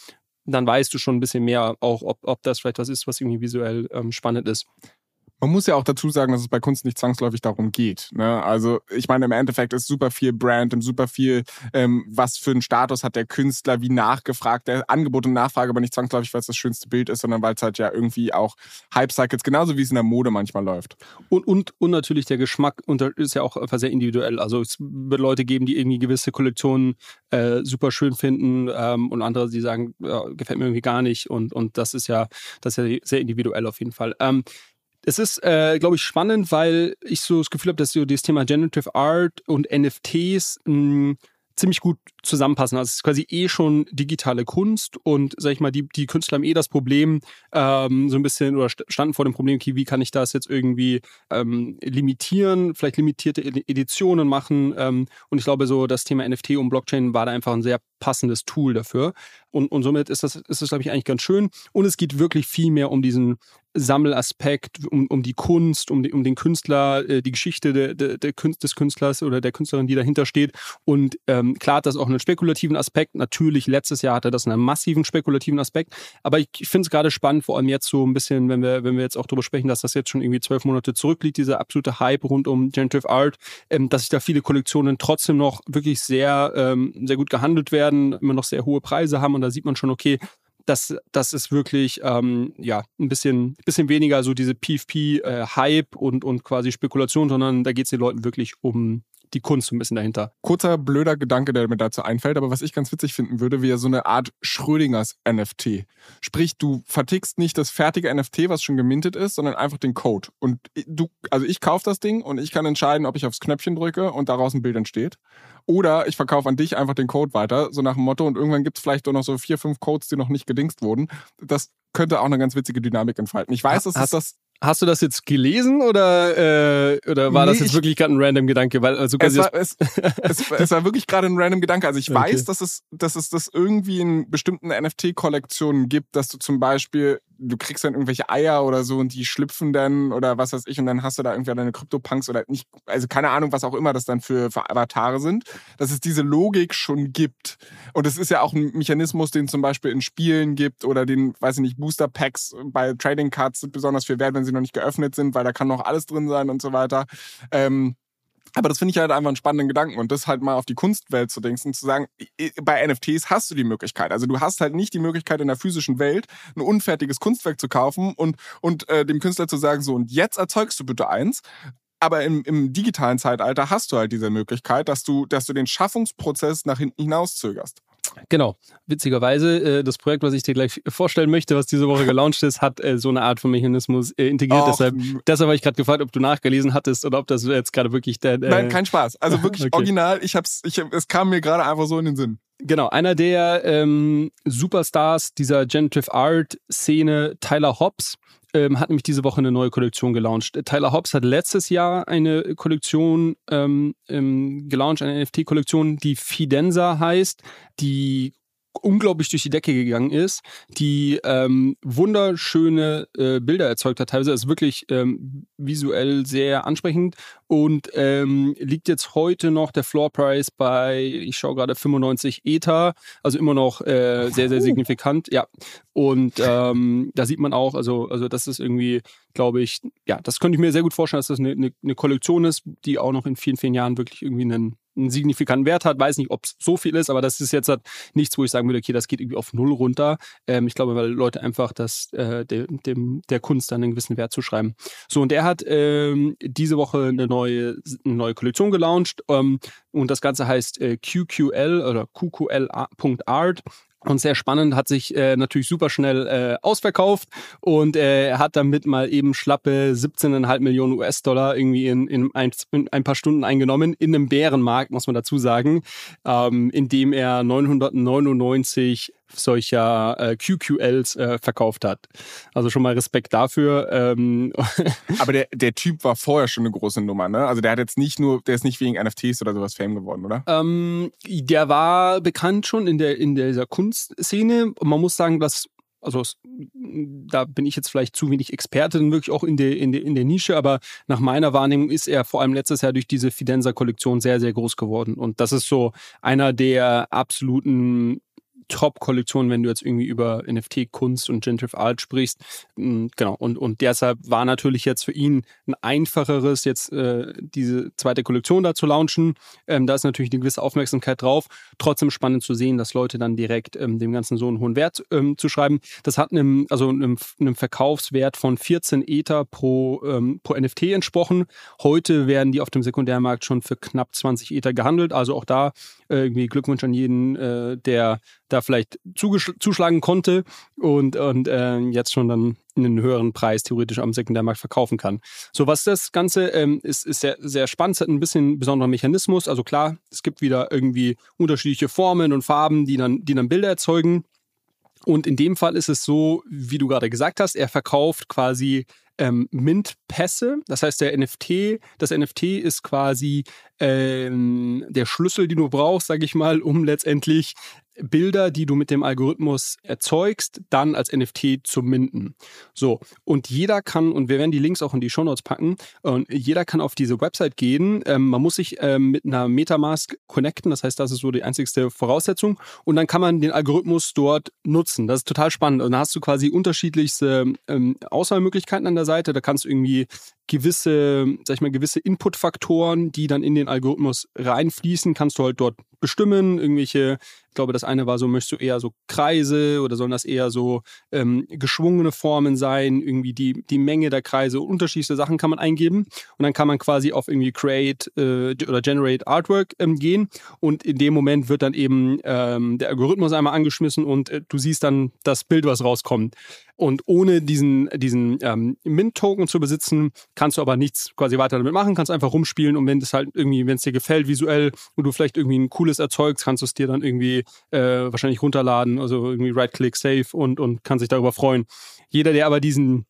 dann weißt du schon ein bisschen mehr auch, ob, ob das vielleicht was ist, was irgendwie visuell ähm, spannend ist. Man muss ja auch dazu sagen, dass es bei Kunst nicht zwangsläufig darum geht. Ne? Also ich meine, im Endeffekt ist super viel Brand und super viel, ähm, was für einen Status hat der Künstler, wie nachgefragt, der Angebot und Nachfrage, aber nicht zwangsläufig, weil es das schönste Bild ist, sondern weil es halt ja irgendwie auch Hype-Cycles, genauso wie es in der Mode manchmal läuft. Und, und, und natürlich der Geschmack ist ja auch einfach sehr individuell. Also es wird Leute geben, die irgendwie gewisse Kollektionen äh, super schön finden ähm, und andere, die sagen, ja, gefällt mir irgendwie gar nicht. Und, und das ist ja, das ist ja sehr individuell auf jeden Fall. Ähm, es ist, äh, glaube ich, spannend, weil ich so das Gefühl habe, dass so dieses Thema Generative Art und NFTs mh, hm, ziemlich gut zusammenpassen. Also es ist quasi eh schon digitale Kunst und sag ich mal, die, die Künstler haben eh das Problem, ähm, so ein bisschen oder standen vor dem Problem, okay, wie kann ich das jetzt irgendwie ähm, limitieren, vielleicht limitierte Editionen machen. Ähm, und ich glaube, so das Thema NFT und Blockchain war da einfach ein sehr passendes Tool dafür. Und, und somit ist das, ist das, glaube ich, eigentlich ganz schön. Und es geht wirklich viel mehr um diesen Sammelaspekt, um, um die Kunst, um, die, um den Künstler, äh, die Geschichte de, de, de Künst, des Künstlers oder der Künstlerin, die dahinter steht. Und ähm, klar hat das auch einen spekulativen Aspekt. Natürlich, letztes Jahr hatte das einen massiven spekulativen Aspekt. Aber ich, ich finde es gerade spannend, vor allem jetzt so ein bisschen, wenn wir, wenn wir jetzt auch darüber sprechen, dass das jetzt schon irgendwie zwölf Monate zurückliegt, dieser absolute Hype rund um Generative Art, ähm, dass sich da viele Kollektionen trotzdem noch wirklich sehr, ähm, sehr gut gehandelt werden, immer noch sehr hohe Preise haben. Und da sieht man schon, okay, das, das ist wirklich ähm, ja, ein bisschen, bisschen weniger so diese PFP-Hype äh, und, und quasi Spekulation, sondern da geht es den Leuten wirklich um die Kunst ein bisschen dahinter. Kurzer blöder Gedanke, der mir dazu einfällt, aber was ich ganz witzig finden würde, wäre so eine Art Schrödingers NFT. Sprich, du vertickst nicht das fertige NFT, was schon gemintet ist, sondern einfach den Code. Und du, also ich kaufe das Ding und ich kann entscheiden, ob ich aufs Knöpfchen drücke und daraus ein Bild entsteht. Oder ich verkaufe an dich einfach den Code weiter, so nach dem Motto, und irgendwann gibt es vielleicht auch noch so vier, fünf Codes, die noch nicht gedingst wurden. Das könnte auch eine ganz witzige Dynamik entfalten. Ich weiß, das ist das. Hast du das jetzt gelesen oder, äh, oder war nee, das jetzt wirklich gerade ein random Gedanke? Weil, also es, war, es, es, es, war wirklich gerade ein random Gedanke. Also ich okay. weiß, dass es, dass es das irgendwie in bestimmten NFT-Kollektionen gibt, dass du zum Beispiel du kriegst dann irgendwelche Eier oder so und die schlüpfen dann oder was weiß ich und dann hast du da irgendwie deine Krypto-Punks oder nicht, also keine Ahnung, was auch immer das dann für, für Avatare sind, dass es diese Logik schon gibt. Und es ist ja auch ein Mechanismus, den zum Beispiel in Spielen gibt oder den, weiß ich nicht, Booster-Packs bei Trading Cards sind besonders viel wert, wenn sie noch nicht geöffnet sind, weil da kann noch alles drin sein und so weiter. Ähm, aber das finde ich halt einfach einen spannenden Gedanken und das halt mal auf die Kunstwelt zu denken und zu sagen, bei NFTs hast du die Möglichkeit. Also du hast halt nicht die Möglichkeit in der physischen Welt ein unfertiges Kunstwerk zu kaufen und, und äh, dem Künstler zu sagen, so und jetzt erzeugst du bitte eins. Aber im, im digitalen Zeitalter hast du halt diese Möglichkeit, dass du, dass du den Schaffungsprozess nach hinten hinaus zögerst. Genau. Witzigerweise, äh, das Projekt, was ich dir gleich vorstellen möchte, was diese Woche gelauncht ist, hat äh, so eine Art von Mechanismus äh, integriert. Och. Deshalb, deshalb habe ich gerade gefragt, ob du nachgelesen hattest oder ob das jetzt gerade wirklich der. Nein, kein Spaß. Also wirklich okay. original. Ich hab's, ich, es kam mir gerade einfach so in den Sinn. Genau, einer der ähm, Superstars dieser Generative Art Szene, Tyler Hobbs, ähm, hat nämlich diese Woche eine neue Kollektion gelauncht. Tyler Hobbs hat letztes Jahr eine Kollektion ähm, ähm, gelauncht, eine NFT-Kollektion, die Fidenza heißt, die unglaublich durch die Decke gegangen ist, die ähm, wunderschöne äh, Bilder erzeugt hat. Teilweise ist wirklich ähm, visuell sehr ansprechend und ähm, liegt jetzt heute noch der Floor Price bei, ich schaue gerade 95 Ether, also immer noch äh, sehr, sehr signifikant. Ja, und ähm, da sieht man auch, also, also das ist irgendwie, glaube ich, ja, das könnte ich mir sehr gut vorstellen, dass das eine, eine, eine Kollektion ist, die auch noch in vielen, vielen Jahren wirklich irgendwie einen einen signifikanten Wert hat. Weiß nicht, ob es so viel ist, aber das ist jetzt halt nichts, wo ich sagen würde, okay, das geht irgendwie auf Null runter. Ähm, ich glaube, weil Leute einfach das, äh, dem, dem, der Kunst dann einen gewissen Wert zuschreiben. So, und er hat ähm, diese Woche eine neue, eine neue Kollektion gelauncht ähm, und das Ganze heißt äh, QQL oder QQL.art. Und sehr spannend, hat sich äh, natürlich super schnell äh, ausverkauft und äh, hat damit mal eben schlappe 17,5 Millionen US-Dollar irgendwie in, in, ein, in ein paar Stunden eingenommen, in einem Bärenmarkt, muss man dazu sagen, ähm, in dem er 999 solcher äh, QQLs äh, verkauft hat. Also schon mal Respekt dafür. Ähm. Aber der, der Typ war vorher schon eine große Nummer, ne? Also der hat jetzt nicht nur, der ist nicht wegen NFTs oder sowas Fame geworden, oder? Ähm, der war bekannt schon in der in dieser Kunstszene. Und man muss sagen, dass also da bin ich jetzt vielleicht zu wenig Experte wirklich auch in der, in, der, in der Nische, aber nach meiner Wahrnehmung ist er vor allem letztes Jahr durch diese Fidenza-Kollektion sehr, sehr groß geworden. Und das ist so einer der absoluten Top-Kollektion, wenn du jetzt irgendwie über NFT-Kunst und Generative Art sprichst. Mm, genau, und, und deshalb war natürlich jetzt für ihn ein einfacheres, jetzt äh, diese zweite Kollektion da zu launchen. Ähm, da ist natürlich eine gewisse Aufmerksamkeit drauf. Trotzdem spannend zu sehen, dass Leute dann direkt ähm, dem Ganzen so einen hohen Wert ähm, zu schreiben. Das hat einem, also einem, einem Verkaufswert von 14 Ether pro, ähm, pro NFT entsprochen. Heute werden die auf dem Sekundärmarkt schon für knapp 20 Ether gehandelt. Also auch da äh, irgendwie Glückwunsch an jeden, äh, der da vielleicht zuschlagen konnte und, und äh, jetzt schon dann einen höheren Preis theoretisch am Sekundärmarkt verkaufen kann. So, was das Ganze ähm, ist, ist sehr, sehr spannend. Hat ein bisschen besonderer Mechanismus. Also klar, es gibt wieder irgendwie unterschiedliche Formen und Farben, die dann, die dann Bilder erzeugen. Und in dem Fall ist es so, wie du gerade gesagt hast, er verkauft quasi ähm, Mint-Pässe. Das heißt, der NFT, das NFT ist quasi ähm, der Schlüssel, den du brauchst, sage ich mal, um letztendlich Bilder, die du mit dem Algorithmus erzeugst, dann als NFT zu minden. So, und jeder kann, und wir werden die Links auch in die Shownotes packen, und jeder kann auf diese Website gehen. Ähm, man muss sich ähm, mit einer Metamask connecten, das heißt, das ist so die einzigste Voraussetzung. Und dann kann man den Algorithmus dort nutzen. Das ist total spannend. Und dann hast du quasi unterschiedlichste ähm, Auswahlmöglichkeiten an der Seite. Da kannst du irgendwie gewisse, sag ich mal, gewisse Inputfaktoren, die dann in den Algorithmus reinfließen, kannst du halt dort bestimmen. Irgendwelche, ich glaube, das eine war so, möchtest du eher so Kreise oder sollen das eher so ähm, geschwungene Formen sein? Irgendwie die, die Menge der Kreise, unterschiedliche Sachen kann man eingeben. Und dann kann man quasi auf irgendwie Create äh, oder Generate Artwork ähm, gehen. Und in dem Moment wird dann eben ähm, der Algorithmus einmal angeschmissen und äh, du siehst dann das Bild, was rauskommt. Und ohne diesen, diesen ähm, Mint-Token zu besitzen, kannst du aber nichts quasi weiter damit machen, kannst einfach rumspielen und wenn es halt irgendwie, wenn es dir gefällt visuell und du vielleicht irgendwie ein cooles erzeugst, kannst du es dir dann irgendwie äh, wahrscheinlich runterladen, also irgendwie Right-Click, Save und, und kann sich darüber freuen. Jeder, der aber diesen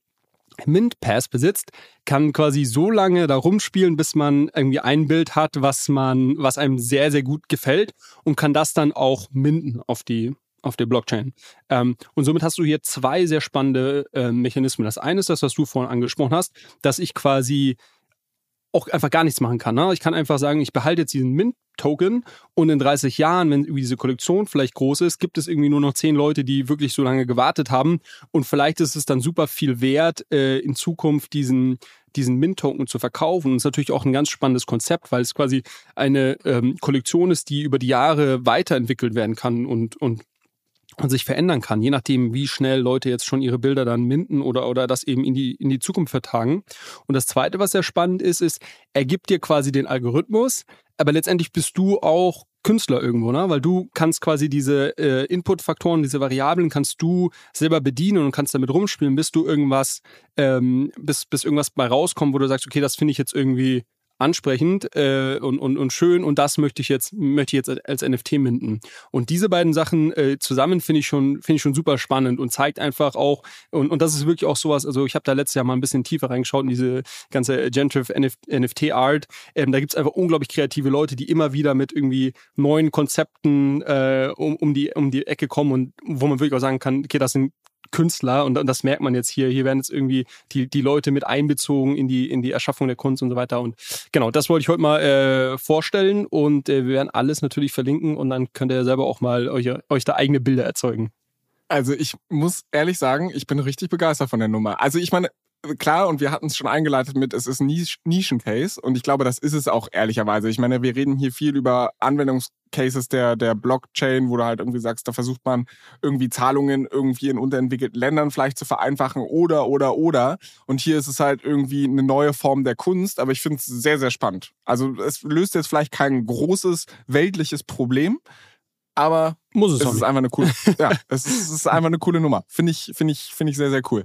Mint Pass besitzt, kann quasi so lange da rumspielen, bis man irgendwie ein Bild hat, was man, was einem sehr, sehr gut gefällt und kann das dann auch minden auf die, auf der Blockchain. Ähm, und somit hast du hier zwei sehr spannende äh, Mechanismen. Das eine ist das, was du vorhin angesprochen hast, dass ich quasi auch einfach gar nichts machen kann. Ne? Ich kann einfach sagen, ich behalte jetzt diesen Mint-Token und in 30 Jahren, wenn diese Kollektion vielleicht groß ist, gibt es irgendwie nur noch zehn Leute, die wirklich so lange gewartet haben. Und vielleicht ist es dann super viel wert, äh, in Zukunft diesen diesen Mint-Token zu verkaufen. Und das ist natürlich auch ein ganz spannendes Konzept, weil es quasi eine ähm, Kollektion ist, die über die Jahre weiterentwickelt werden kann und, und und sich verändern kann, je nachdem, wie schnell Leute jetzt schon ihre Bilder dann minden oder, oder das eben in die, in die Zukunft vertagen. Und das Zweite, was sehr spannend ist, ist, er gibt dir quasi den Algorithmus, aber letztendlich bist du auch Künstler irgendwo, ne? Weil du kannst quasi diese äh, Input-Faktoren, diese Variablen kannst du selber bedienen und kannst damit rumspielen, bis du irgendwas, ähm, bis, bis irgendwas bei rauskommt, wo du sagst, okay, das finde ich jetzt irgendwie ansprechend äh, und, und, und schön und das möchte ich jetzt, möchte ich jetzt als NFT minden. Und diese beiden Sachen äh, zusammen finde ich schon, finde ich schon super spannend und zeigt einfach auch, und, und das ist wirklich auch sowas, also ich habe da letztes Jahr mal ein bisschen tiefer reingeschaut in diese ganze Gentrive NFT-Art. Ähm, da gibt es einfach unglaublich kreative Leute, die immer wieder mit irgendwie neuen Konzepten äh, um, um, die, um die Ecke kommen und wo man wirklich auch sagen kann, okay, das sind Künstler und, das merkt man jetzt hier. Hier werden jetzt irgendwie die, die Leute mit einbezogen in die, in die Erschaffung der Kunst und so weiter. Und genau, das wollte ich heute mal äh, vorstellen und äh, wir werden alles natürlich verlinken und dann könnt ihr selber auch mal euch, euch da eigene Bilder erzeugen. Also ich muss ehrlich sagen, ich bin richtig begeistert von der Nummer. Also ich meine, klar, und wir hatten es schon eingeleitet mit, es ist ein Nischen-Case und ich glaube, das ist es auch ehrlicherweise. Ich meine, wir reden hier viel über Anwendungscases der, der Blockchain, wo du halt irgendwie sagst, da versucht man irgendwie Zahlungen irgendwie in unterentwickelten Ländern vielleicht zu vereinfachen oder, oder, oder. Und hier ist es halt irgendwie eine neue Form der Kunst, aber ich finde es sehr, sehr spannend. Also es löst jetzt vielleicht kein großes weltliches Problem, aber muss es, es ist einfach eine coole, ja, es ist, es ist einfach eine coole Nummer. Finde ich, finde ich, finde ich sehr, sehr cool.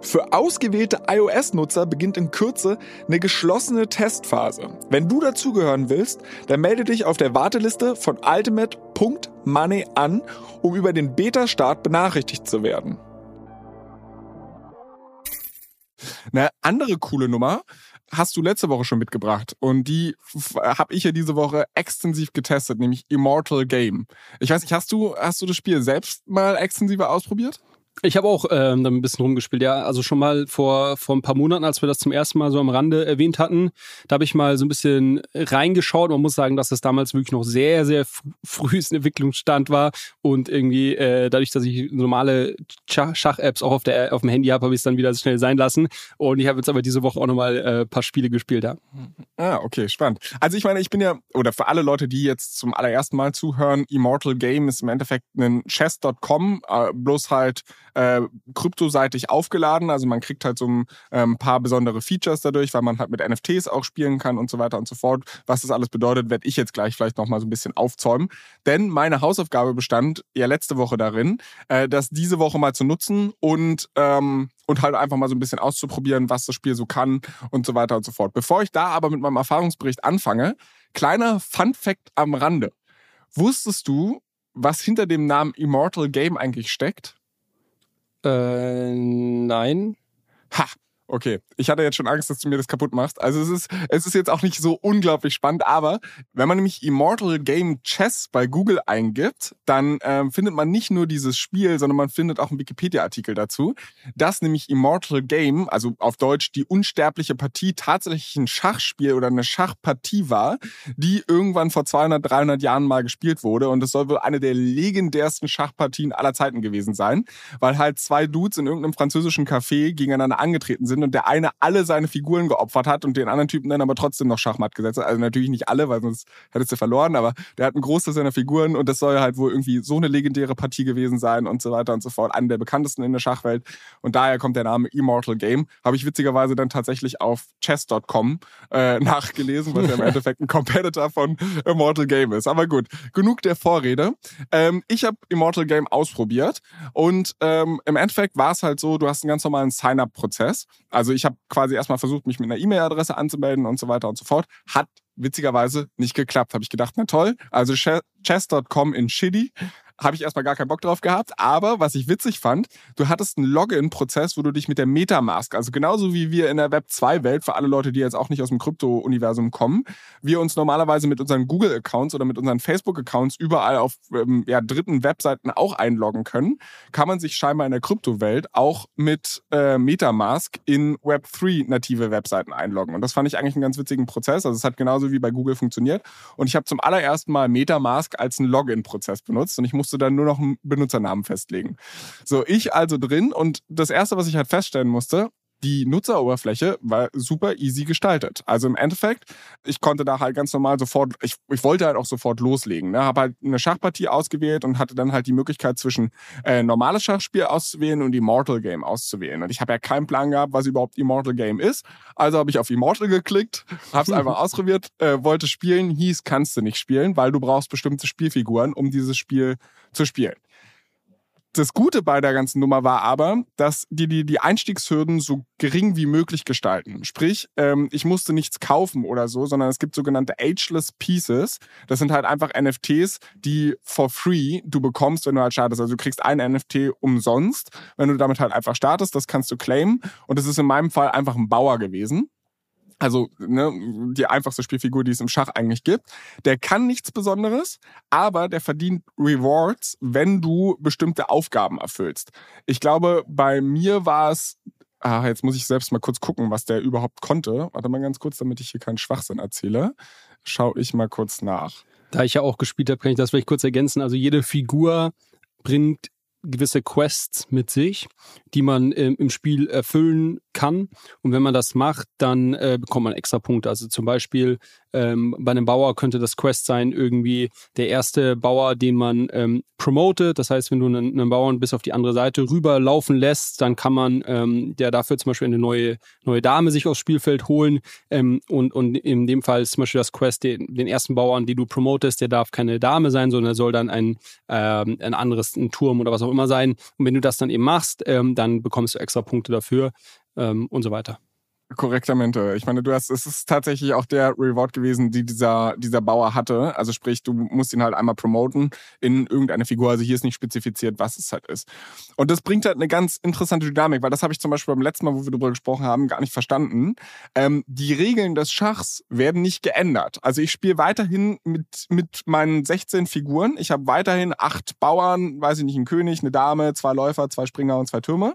Für ausgewählte iOS-Nutzer beginnt in Kürze eine geschlossene Testphase. Wenn du dazugehören willst, dann melde dich auf der Warteliste von ultimate.money an, um über den Beta-Start benachrichtigt zu werden. Eine andere coole Nummer hast du letzte Woche schon mitgebracht und die habe ich ja diese Woche extensiv getestet, nämlich Immortal Game. Ich weiß nicht, hast du hast du das Spiel selbst mal extensiver ausprobiert? Ich habe auch ähm, ein bisschen rumgespielt, ja. Also schon mal vor, vor ein paar Monaten, als wir das zum ersten Mal so am Rande erwähnt hatten, da habe ich mal so ein bisschen reingeschaut. Man muss sagen, dass das damals wirklich noch sehr, sehr frühes Entwicklungsstand war. Und irgendwie, äh, dadurch, dass ich normale Schach-Apps auch auf, der, auf dem Handy habe, habe ich es dann wieder schnell sein lassen. Und ich habe jetzt aber diese Woche auch nochmal äh, paar Spiele gespielt, ja. Ah, okay, spannend. Also ich meine, ich bin ja, oder für alle Leute, die jetzt zum allerersten Mal zuhören, Immortal Game ist im Endeffekt ein Chess.com, äh, bloß halt äh, kryptoseitig aufgeladen. Also man kriegt halt so ein ähm, paar besondere Features dadurch, weil man halt mit NFTs auch spielen kann und so weiter und so fort. Was das alles bedeutet, werde ich jetzt gleich vielleicht nochmal so ein bisschen aufzäumen. Denn meine Hausaufgabe bestand ja letzte Woche darin, äh, das diese Woche mal zu nutzen und ähm, und halt einfach mal so ein bisschen auszuprobieren, was das Spiel so kann und so weiter und so fort. Bevor ich da aber mit meinem Erfahrungsbericht anfange, kleiner Fun Fact am Rande. Wusstest du, was hinter dem Namen Immortal Game eigentlich steckt? Äh, nein. Ha, Okay, ich hatte jetzt schon Angst, dass du mir das kaputt machst. Also es ist, es ist jetzt auch nicht so unglaublich spannend, aber wenn man nämlich Immortal Game Chess bei Google eingibt, dann ähm, findet man nicht nur dieses Spiel, sondern man findet auch einen Wikipedia-Artikel dazu, dass nämlich Immortal Game, also auf Deutsch die unsterbliche Partie, tatsächlich ein Schachspiel oder eine Schachpartie war, die irgendwann vor 200, 300 Jahren mal gespielt wurde und es soll wohl eine der legendärsten Schachpartien aller Zeiten gewesen sein, weil halt zwei Dudes in irgendeinem französischen Café gegeneinander angetreten sind sind und der eine alle seine Figuren geopfert hat und den anderen Typen dann aber trotzdem noch Schachmatt gesetzt hat. Also natürlich nicht alle, weil sonst hättest du verloren, aber der hat einen Großteil seiner Figuren und das soll halt wohl irgendwie so eine legendäre Partie gewesen sein und so weiter und so fort. Eine der bekanntesten in der Schachwelt und daher kommt der Name Immortal Game. Habe ich witzigerweise dann tatsächlich auf chess.com äh, nachgelesen, was ja im Endeffekt ein Competitor von Immortal Game ist. Aber gut, genug der Vorrede. Ähm, ich habe Immortal Game ausprobiert und ähm, im Endeffekt war es halt so, du hast einen ganz normalen Sign-up-Prozess. Also ich habe quasi erstmal versucht, mich mit einer E-Mail-Adresse anzumelden und so weiter und so fort. Hat witzigerweise nicht geklappt. Habe ich gedacht, na toll. Also chess.com in Shitty habe ich erstmal gar keinen Bock drauf gehabt. Aber was ich witzig fand, du hattest einen Login-Prozess, wo du dich mit der Metamask, also genauso wie wir in der Web 2-Welt, für alle Leute, die jetzt auch nicht aus dem Krypto-Universum kommen, wir uns normalerweise mit unseren Google-Accounts oder mit unseren Facebook-Accounts überall auf ähm, ja, dritten Webseiten auch einloggen können, kann man sich scheinbar in der Kryptowelt auch mit äh, Metamask in Web 3 native Webseiten einloggen. Und das fand ich eigentlich einen ganz witzigen Prozess. Also es hat genauso wie bei Google funktioniert. Und ich habe zum allerersten Mal Metamask als einen Login-Prozess benutzt und ich musste musst du dann nur noch einen Benutzernamen festlegen. So, ich also drin und das erste, was ich halt feststellen musste, die Nutzeroberfläche war super easy gestaltet. Also im Endeffekt, ich konnte da halt ganz normal sofort, ich, ich wollte halt auch sofort loslegen. Ne? Habe halt eine Schachpartie ausgewählt und hatte dann halt die Möglichkeit zwischen äh, normales Schachspiel auszuwählen und Immortal Game auszuwählen. Und ich habe ja keinen Plan gehabt, was überhaupt Immortal Game ist. Also habe ich auf Immortal geklickt, habe es einfach ausprobiert, äh, wollte spielen, hieß, kannst du nicht spielen, weil du brauchst bestimmte Spielfiguren, um dieses Spiel zu spielen. Das Gute bei der ganzen Nummer war aber, dass die die, die Einstiegshürden so gering wie möglich gestalten. Sprich, ähm, ich musste nichts kaufen oder so, sondern es gibt sogenannte Ageless Pieces. Das sind halt einfach NFTs, die for free du bekommst, wenn du halt startest. Also du kriegst ein NFT umsonst, wenn du damit halt einfach startest. Das kannst du claimen. Und das ist in meinem Fall einfach ein Bauer gewesen also ne, die einfachste Spielfigur, die es im Schach eigentlich gibt. Der kann nichts Besonderes, aber der verdient Rewards, wenn du bestimmte Aufgaben erfüllst. Ich glaube, bei mir war es, ah, jetzt muss ich selbst mal kurz gucken, was der überhaupt konnte. Warte mal ganz kurz, damit ich hier keinen Schwachsinn erzähle. Schau ich mal kurz nach. Da ich ja auch gespielt habe, kann ich das vielleicht kurz ergänzen. Also jede Figur bringt gewisse Quests mit sich, die man äh, im Spiel erfüllen kann. Und wenn man das macht, dann äh, bekommt man extra Punkte. Also zum Beispiel ähm, bei einem Bauer könnte das Quest sein, irgendwie der erste Bauer, den man ähm, promotet. Das heißt, wenn du einen, einen, Bauern bis auf die andere Seite rüberlaufen lässt, dann kann man ähm, der dafür zum Beispiel eine neue, neue Dame sich aufs Spielfeld holen. Ähm, und, und in dem Fall zum Beispiel das Quest, den, den ersten Bauern, den du promotest, der darf keine Dame sein, sondern er soll dann ein, ähm, ein anderes, ein Turm oder was auch immer sein. Und wenn du das dann eben machst, ähm, dann bekommst du extra Punkte dafür ähm, und so weiter. Korrektamente. Ich meine, du hast, es ist tatsächlich auch der Reward gewesen, die dieser, dieser Bauer hatte. Also sprich, du musst ihn halt einmal promoten in irgendeine Figur. Also hier ist nicht spezifiziert, was es halt ist. Und das bringt halt eine ganz interessante Dynamik, weil das habe ich zum Beispiel beim letzten Mal, wo wir darüber gesprochen haben, gar nicht verstanden. Ähm, die Regeln des Schachs werden nicht geändert. Also ich spiele weiterhin mit, mit meinen 16 Figuren. Ich habe weiterhin acht Bauern, weiß ich nicht, ein König, eine Dame, zwei Läufer, zwei Springer und zwei Türme.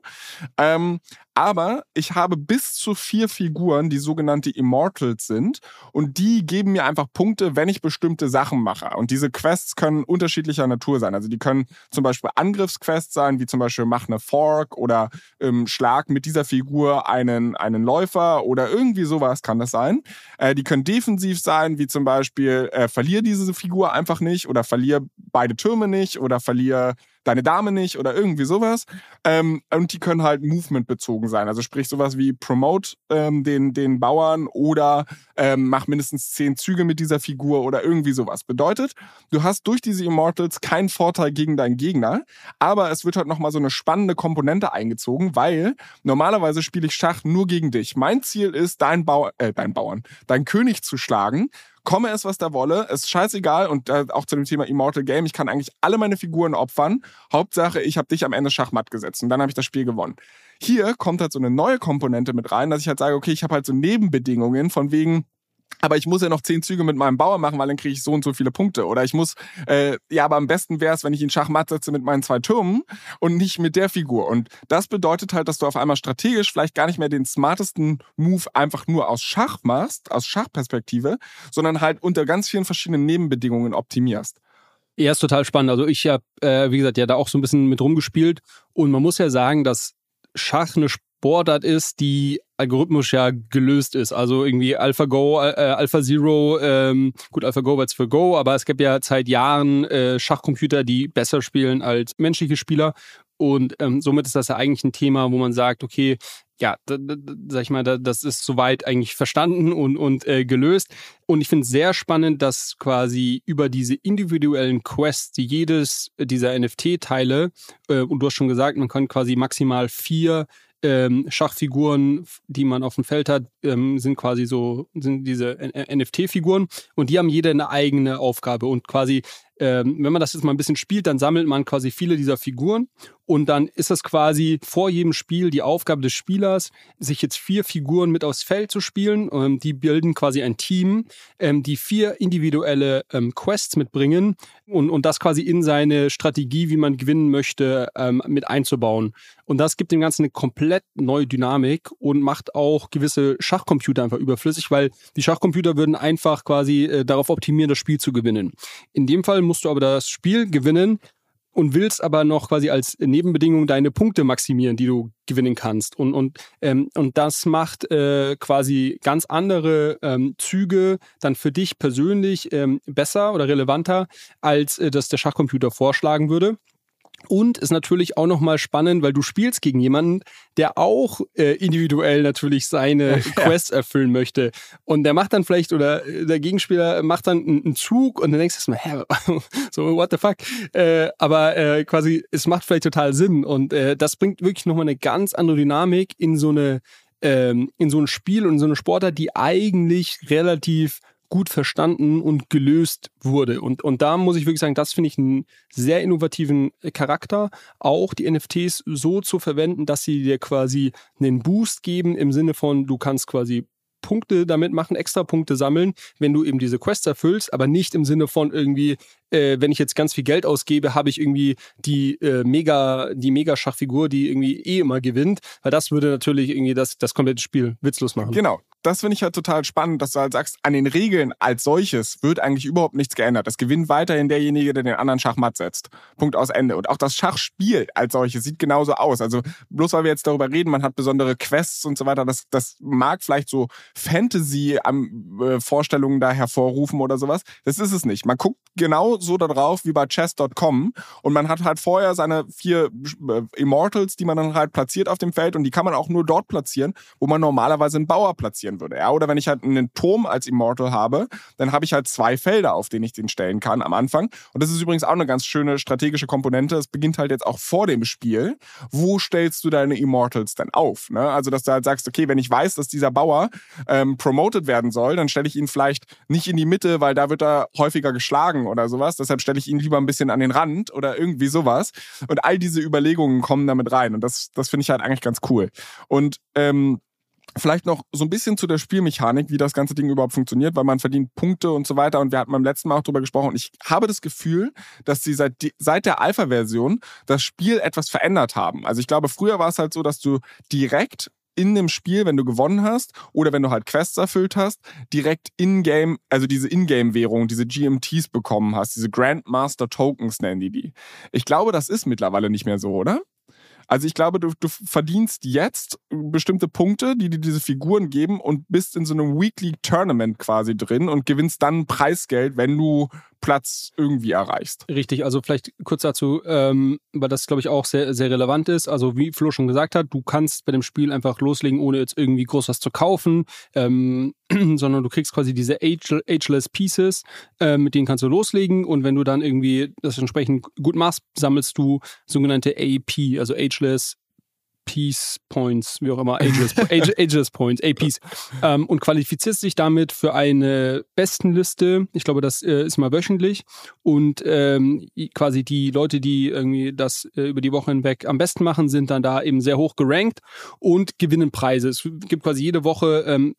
Ähm, aber ich habe bis zu vier Figuren, die sogenannte Immortals sind. Und die geben mir einfach Punkte, wenn ich bestimmte Sachen mache. Und diese Quests können unterschiedlicher Natur sein. Also die können zum Beispiel Angriffsquests sein, wie zum Beispiel mach eine Fork oder ähm, schlag mit dieser Figur einen, einen Läufer oder irgendwie sowas kann das sein. Äh, die können defensiv sein, wie zum Beispiel äh, verlier diese Figur einfach nicht oder verlier beide Türme nicht oder verlier deine Dame nicht oder irgendwie sowas. Ähm, und die können halt Movement bezogen sein. Also sprich sowas wie Promote ähm, den, den Bauern oder ähm, mach mindestens zehn Züge mit dieser Figur oder irgendwie sowas. Bedeutet, du hast durch diese Immortals keinen Vorteil gegen deinen Gegner, aber es wird halt nochmal so eine spannende Komponente eingezogen, weil normalerweise spiele ich Schach nur gegen dich. Mein Ziel ist, dein Bauer, äh, dein Bauern, dein König zu schlagen komme es, was da wolle, ist scheißegal und äh, auch zu dem Thema Immortal Game, ich kann eigentlich alle meine Figuren opfern. Hauptsache, ich habe dich am Ende Schachmatt gesetzt und dann habe ich das Spiel gewonnen. Hier kommt halt so eine neue Komponente mit rein, dass ich halt sage, okay, ich habe halt so Nebenbedingungen von wegen, aber ich muss ja noch zehn Züge mit meinem Bauer machen, weil dann kriege ich so und so viele Punkte. Oder ich muss, äh, ja, aber am besten wäre es, wenn ich ihn Schachmatt setze mit meinen zwei Türmen und nicht mit der Figur. Und das bedeutet halt, dass du auf einmal strategisch vielleicht gar nicht mehr den smartesten Move einfach nur aus Schach machst, aus Schachperspektive, sondern halt unter ganz vielen verschiedenen Nebenbedingungen optimierst. Ja, ist total spannend. Also ich habe, äh, wie gesagt, ja da auch so ein bisschen mit rumgespielt und man muss ja sagen, dass Schach eine Sportart ist, die algorithmisch ja gelöst ist. Also irgendwie AlphaGo, äh, AlphaZero, ähm, gut, AlphaGo war jetzt für Go, aber es gibt ja seit Jahren äh, Schachcomputer, die besser spielen als menschliche Spieler. Und ähm, somit ist das ja eigentlich ein Thema, wo man sagt, okay, ja, da, da, sag ich mal, da, das ist soweit eigentlich verstanden und, und äh, gelöst. Und ich finde es sehr spannend, dass quasi über diese individuellen Quests, die jedes dieser NFT-Teile, äh, und du hast schon gesagt, man kann quasi maximal vier ähm, Schachfiguren, die man auf dem Feld hat, ähm, sind quasi so, sind diese NFT-Figuren und die haben jede eine eigene Aufgabe und quasi ähm, wenn man das jetzt mal ein bisschen spielt, dann sammelt man quasi viele dieser Figuren und dann ist es quasi vor jedem Spiel die Aufgabe des Spielers, sich jetzt vier Figuren mit aufs Feld zu spielen. Ähm, die bilden quasi ein Team, ähm, die vier individuelle Quests mitbringen und, und das quasi in seine Strategie, wie man gewinnen möchte, mit einzubauen. Und das gibt dem Ganzen eine komplett neue Dynamik und macht auch gewisse Schachcomputer einfach überflüssig, weil die Schachcomputer würden einfach quasi äh, darauf optimieren, das Spiel zu gewinnen. In dem Fall musst du aber das Spiel gewinnen und willst aber noch quasi als Nebenbedingung deine Punkte maximieren, die du gewinnen kannst. Und, und, ähm, und das macht äh, quasi ganz andere ähm, Züge dann für dich persönlich ähm, besser oder relevanter, als äh, das der Schachcomputer vorschlagen würde. Und ist natürlich auch nochmal spannend, weil du spielst gegen jemanden, der auch äh, individuell natürlich seine Quests erfüllen möchte. Und der macht dann vielleicht, oder äh, der Gegenspieler macht dann einen Zug und dann denkst du mal, hä, so, what the fuck? Äh, aber äh, quasi, es macht vielleicht total Sinn. Und äh, das bringt wirklich nochmal eine ganz andere Dynamik in so eine ähm, in so ein Spiel und in so eine Sportart, die eigentlich relativ gut verstanden und gelöst wurde. Und, und da muss ich wirklich sagen, das finde ich einen sehr innovativen Charakter, auch die NFTs so zu verwenden, dass sie dir quasi einen Boost geben im Sinne von, du kannst quasi Punkte damit machen, extra Punkte sammeln, wenn du eben diese Quests erfüllst, aber nicht im Sinne von irgendwie äh, wenn ich jetzt ganz viel Geld ausgebe, habe ich irgendwie die äh, mega, die Mega-Schachfigur, die irgendwie eh immer gewinnt, weil das würde natürlich irgendwie das, das komplette Spiel witzlos machen. Genau das finde ich halt total spannend, dass du halt sagst, an den Regeln als solches wird eigentlich überhaupt nichts geändert. Es gewinnt weiterhin derjenige, der den anderen Schachmatt setzt. Punkt aus Ende. Und auch das Schachspiel als solches sieht genauso aus. Also bloß weil wir jetzt darüber reden, man hat besondere Quests und so weiter, das, das mag vielleicht so Fantasy-Vorstellungen da hervorrufen oder sowas. Das ist es nicht. Man guckt genau so da drauf wie bei chess.com und man hat halt vorher seine vier äh, Immortals, die man dann halt platziert auf dem Feld und die kann man auch nur dort platzieren, wo man normalerweise einen Bauer platziert passieren würde. Ja? Oder wenn ich halt einen Turm als Immortal habe, dann habe ich halt zwei Felder, auf denen ich den stellen kann am Anfang. Und das ist übrigens auch eine ganz schöne strategische Komponente. Es beginnt halt jetzt auch vor dem Spiel. Wo stellst du deine Immortals denn auf? Ne? Also, dass du halt sagst, okay, wenn ich weiß, dass dieser Bauer ähm, promoted werden soll, dann stelle ich ihn vielleicht nicht in die Mitte, weil da wird er häufiger geschlagen oder sowas. Deshalb stelle ich ihn lieber ein bisschen an den Rand oder irgendwie sowas. Und all diese Überlegungen kommen damit rein. Und das, das finde ich halt eigentlich ganz cool. Und ähm, Vielleicht noch so ein bisschen zu der Spielmechanik, wie das ganze Ding überhaupt funktioniert, weil man verdient Punkte und so weiter. Und wir hatten beim letzten Mal auch drüber gesprochen. Ich habe das Gefühl, dass sie seit, seit der Alpha-Version das Spiel etwas verändert haben. Also ich glaube, früher war es halt so, dass du direkt in dem Spiel, wenn du gewonnen hast oder wenn du halt Quests erfüllt hast, direkt in-game, also diese In-game-Währung, diese GMTs bekommen hast, diese Grandmaster Tokens nennen die die. Ich glaube, das ist mittlerweile nicht mehr so, oder? Also ich glaube, du, du verdienst jetzt bestimmte Punkte, die dir diese Figuren geben und bist in so einem Weekly Tournament quasi drin und gewinnst dann Preisgeld, wenn du Platz irgendwie erreichst. Richtig, also vielleicht kurz dazu, ähm, weil das, glaube ich, auch sehr, sehr relevant ist. Also wie Flo schon gesagt hat, du kannst bei dem Spiel einfach loslegen, ohne jetzt irgendwie groß was zu kaufen, ähm, sondern du kriegst quasi diese Age Ageless Pieces, äh, mit denen kannst du loslegen und wenn du dann irgendwie das entsprechend gut machst, sammelst du sogenannte AP, also Ageless Peace Points, wie auch immer, Ageless, Ageless Points, APs, ähm, und qualifizierst dich damit für eine Bestenliste. Ich glaube, das äh, ist mal wöchentlich. Und ähm, quasi die Leute, die irgendwie das äh, über die Woche hinweg am besten machen, sind dann da eben sehr hoch gerankt und gewinnen Preise. Es gibt quasi jede Woche ähm,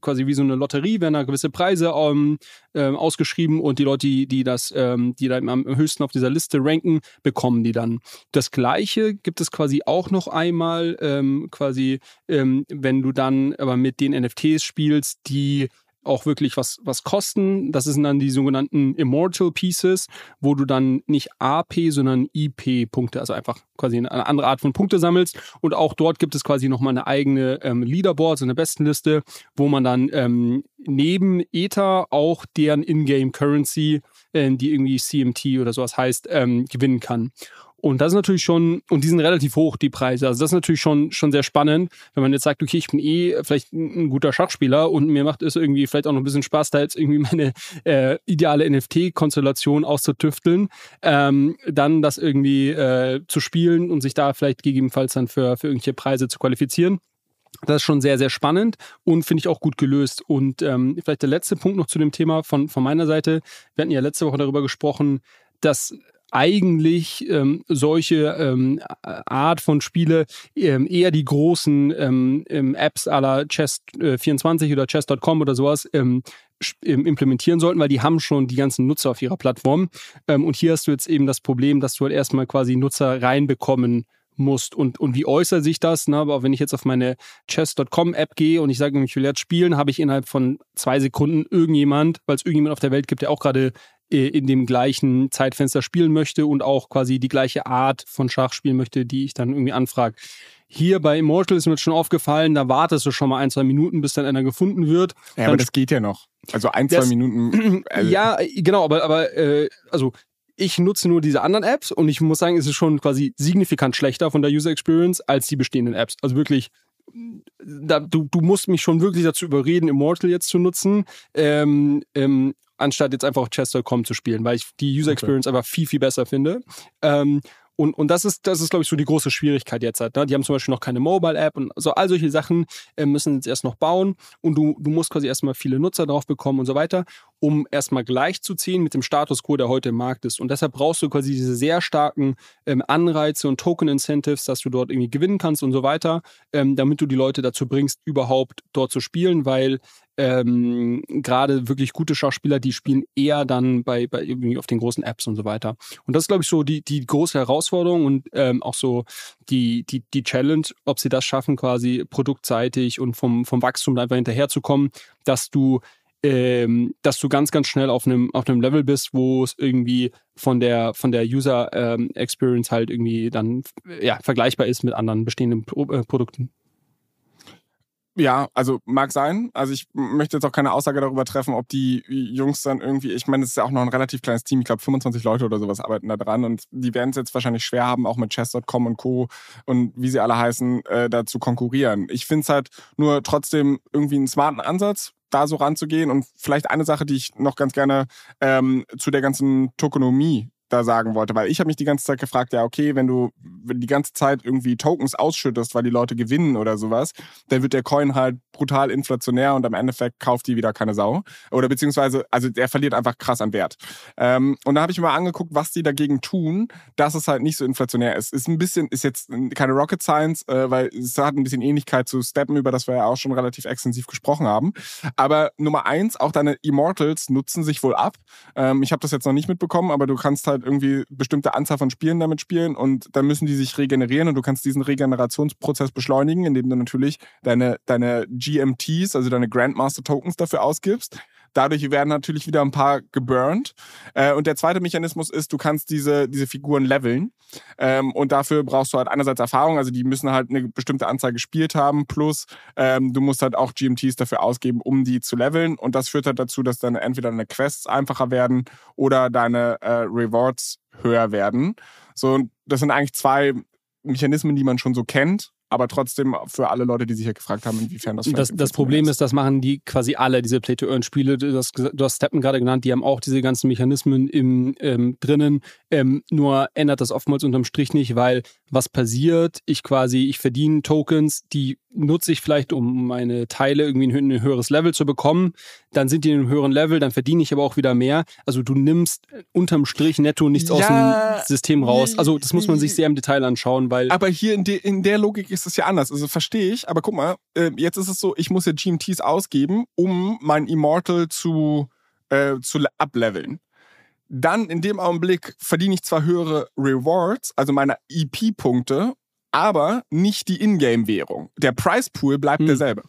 quasi wie so eine Lotterie, werden da gewisse Preise ähm, ähm, ausgeschrieben und die Leute, die, die das, ähm, die da am höchsten auf dieser Liste ranken, bekommen die dann. Das gleiche gibt es quasi auch noch einmal, ähm, quasi, ähm, wenn du dann aber mit den NFTs spielst, die auch wirklich was, was kosten. Das sind dann die sogenannten Immortal Pieces, wo du dann nicht AP, sondern IP-Punkte, also einfach quasi eine andere Art von Punkte sammelst. Und auch dort gibt es quasi nochmal eine eigene ähm, Leaderboard, so eine Bestenliste, wo man dann ähm, neben Ether auch deren Ingame Currency, äh, die irgendwie CMT oder sowas heißt, ähm, gewinnen kann. Und das ist natürlich schon, und die sind relativ hoch, die Preise. Also das ist natürlich schon, schon sehr spannend, wenn man jetzt sagt, okay, ich bin eh vielleicht ein guter Schachspieler und mir macht es irgendwie vielleicht auch noch ein bisschen Spaß, da jetzt irgendwie meine äh, ideale NFT-Konstellation auszutüfteln, ähm, dann das irgendwie äh, zu spielen und sich da vielleicht gegebenenfalls dann für, für irgendwelche Preise zu qualifizieren. Das ist schon sehr, sehr spannend und finde ich auch gut gelöst. Und ähm, vielleicht der letzte Punkt noch zu dem Thema von, von meiner Seite. Wir hatten ja letzte Woche darüber gesprochen, dass eigentlich ähm, solche ähm, Art von Spiele ähm, eher die großen ähm, ähm Apps aller Chess24 äh, oder Chess.com oder sowas ähm, ähm, implementieren sollten, weil die haben schon die ganzen Nutzer auf ihrer Plattform. Ähm, und hier hast du jetzt eben das Problem, dass du halt erstmal quasi Nutzer reinbekommen musst. Und, und wie äußert sich das? Ne? Aber wenn ich jetzt auf meine chess.com App gehe und ich sage, ich will jetzt spielen, habe ich innerhalb von zwei Sekunden irgendjemand, weil es irgendjemand auf der Welt gibt, der auch gerade in dem gleichen Zeitfenster spielen möchte und auch quasi die gleiche Art von Schach spielen möchte, die ich dann irgendwie anfrage. Hier bei Immortal ist mir schon aufgefallen, da wartest du schon mal ein, zwei Minuten, bis dann einer gefunden wird. Ja, aber das geht ja noch. Also ein, zwei Minuten. Äh, ja, genau, aber, aber äh, also ich nutze nur diese anderen Apps und ich muss sagen, es ist schon quasi signifikant schlechter von der User Experience als die bestehenden Apps. Also wirklich, da, du, du musst mich schon wirklich dazu überreden, Immortal jetzt zu nutzen. Ähm, ähm, anstatt jetzt einfach auf chess.com zu spielen, weil ich die User Experience okay. einfach viel, viel besser finde. Ähm, und, und das ist, das ist, glaube ich, so die große Schwierigkeit jetzt halt. Ne? Die haben zum Beispiel noch keine Mobile-App und so all solche Sachen äh, müssen jetzt erst noch bauen und du, du musst quasi erstmal viele Nutzer drauf bekommen und so weiter. Um erstmal gleichzuziehen mit dem Status quo, der heute im Markt ist. Und deshalb brauchst du quasi diese sehr starken ähm, Anreize und Token-Incentives, dass du dort irgendwie gewinnen kannst und so weiter, ähm, damit du die Leute dazu bringst, überhaupt dort zu spielen, weil ähm, gerade wirklich gute Schauspieler, die spielen eher dann bei, bei irgendwie auf den großen Apps und so weiter. Und das ist, glaube ich, so die, die große Herausforderung und ähm, auch so die, die, die Challenge, ob sie das schaffen, quasi produktseitig und vom, vom Wachstum einfach hinterherzukommen, dass du ähm, dass du ganz, ganz schnell auf einem, auf Level bist, wo es irgendwie von der, von der User ähm, Experience halt irgendwie dann ja, vergleichbar ist mit anderen bestehenden Pro äh, Produkten. Ja, also mag sein. Also ich möchte jetzt auch keine Aussage darüber treffen, ob die Jungs dann irgendwie, ich meine, es ist ja auch noch ein relativ kleines Team, ich glaube 25 Leute oder sowas arbeiten da dran und die werden es jetzt wahrscheinlich schwer haben, auch mit Chess.com und Co. und wie sie alle heißen, äh, da zu konkurrieren. Ich finde es halt nur trotzdem irgendwie einen smarten Ansatz, da so ranzugehen und vielleicht eine Sache, die ich noch ganz gerne ähm, zu der ganzen Tokenomie da sagen wollte, weil ich habe mich die ganze Zeit gefragt, ja, okay, wenn du die ganze Zeit irgendwie Tokens ausschüttest, weil die Leute gewinnen oder sowas, dann wird der Coin halt brutal inflationär und am Endeffekt kauft die wieder keine Sau. Oder beziehungsweise, also der verliert einfach krass an Wert. Ähm, und da habe ich mir mal angeguckt, was die dagegen tun, dass es halt nicht so inflationär ist. Ist ein bisschen, ist jetzt keine Rocket Science, äh, weil es hat ein bisschen Ähnlichkeit zu Steppen, über das wir ja auch schon relativ extensiv gesprochen haben. Aber Nummer eins, auch deine Immortals nutzen sich wohl ab. Ähm, ich habe das jetzt noch nicht mitbekommen, aber du kannst halt irgendwie bestimmte Anzahl von Spielen damit spielen und dann müssen die sich regenerieren und du kannst diesen Regenerationsprozess beschleunigen, indem du natürlich deine, deine GMTs, also deine Grandmaster Tokens dafür ausgibst. Dadurch werden natürlich wieder ein paar geburnt. Äh, und der zweite Mechanismus ist, du kannst diese, diese Figuren leveln. Ähm, und dafür brauchst du halt einerseits Erfahrung, also die müssen halt eine bestimmte Anzahl gespielt haben, plus ähm, du musst halt auch GMTs dafür ausgeben, um die zu leveln. Und das führt halt dazu, dass dann entweder deine Quests einfacher werden oder deine äh, Rewards höher werden. So, das sind eigentlich zwei Mechanismen, die man schon so kennt aber trotzdem für alle Leute, die sich ja gefragt haben, inwiefern das Das, das Problem ist. ist, das machen die quasi alle, diese Play-to-Earn-Spiele. Du hast, du hast Steppen gerade genannt, die haben auch diese ganzen Mechanismen im, ähm, drinnen. Ähm, nur ändert das oftmals unterm Strich nicht, weil was passiert, ich quasi, ich verdiene Tokens, die nutze ich vielleicht, um meine Teile irgendwie in ein höheres Level zu bekommen. Dann sind die in einem höheren Level, dann verdiene ich aber auch wieder mehr. Also du nimmst unterm Strich netto nichts ja, aus dem System raus. Also das muss man sich sehr im Detail anschauen, weil. Aber hier in, de, in der Logik ist es ja anders. Also verstehe ich, aber guck mal, äh, jetzt ist es so, ich muss ja GMTs ausgeben, um mein Immortal zu, äh, zu ableveln dann in dem Augenblick verdiene ich zwar höhere Rewards, also meine EP-Punkte, aber nicht die Ingame-Währung. Der Price Pool bleibt hm. derselbe.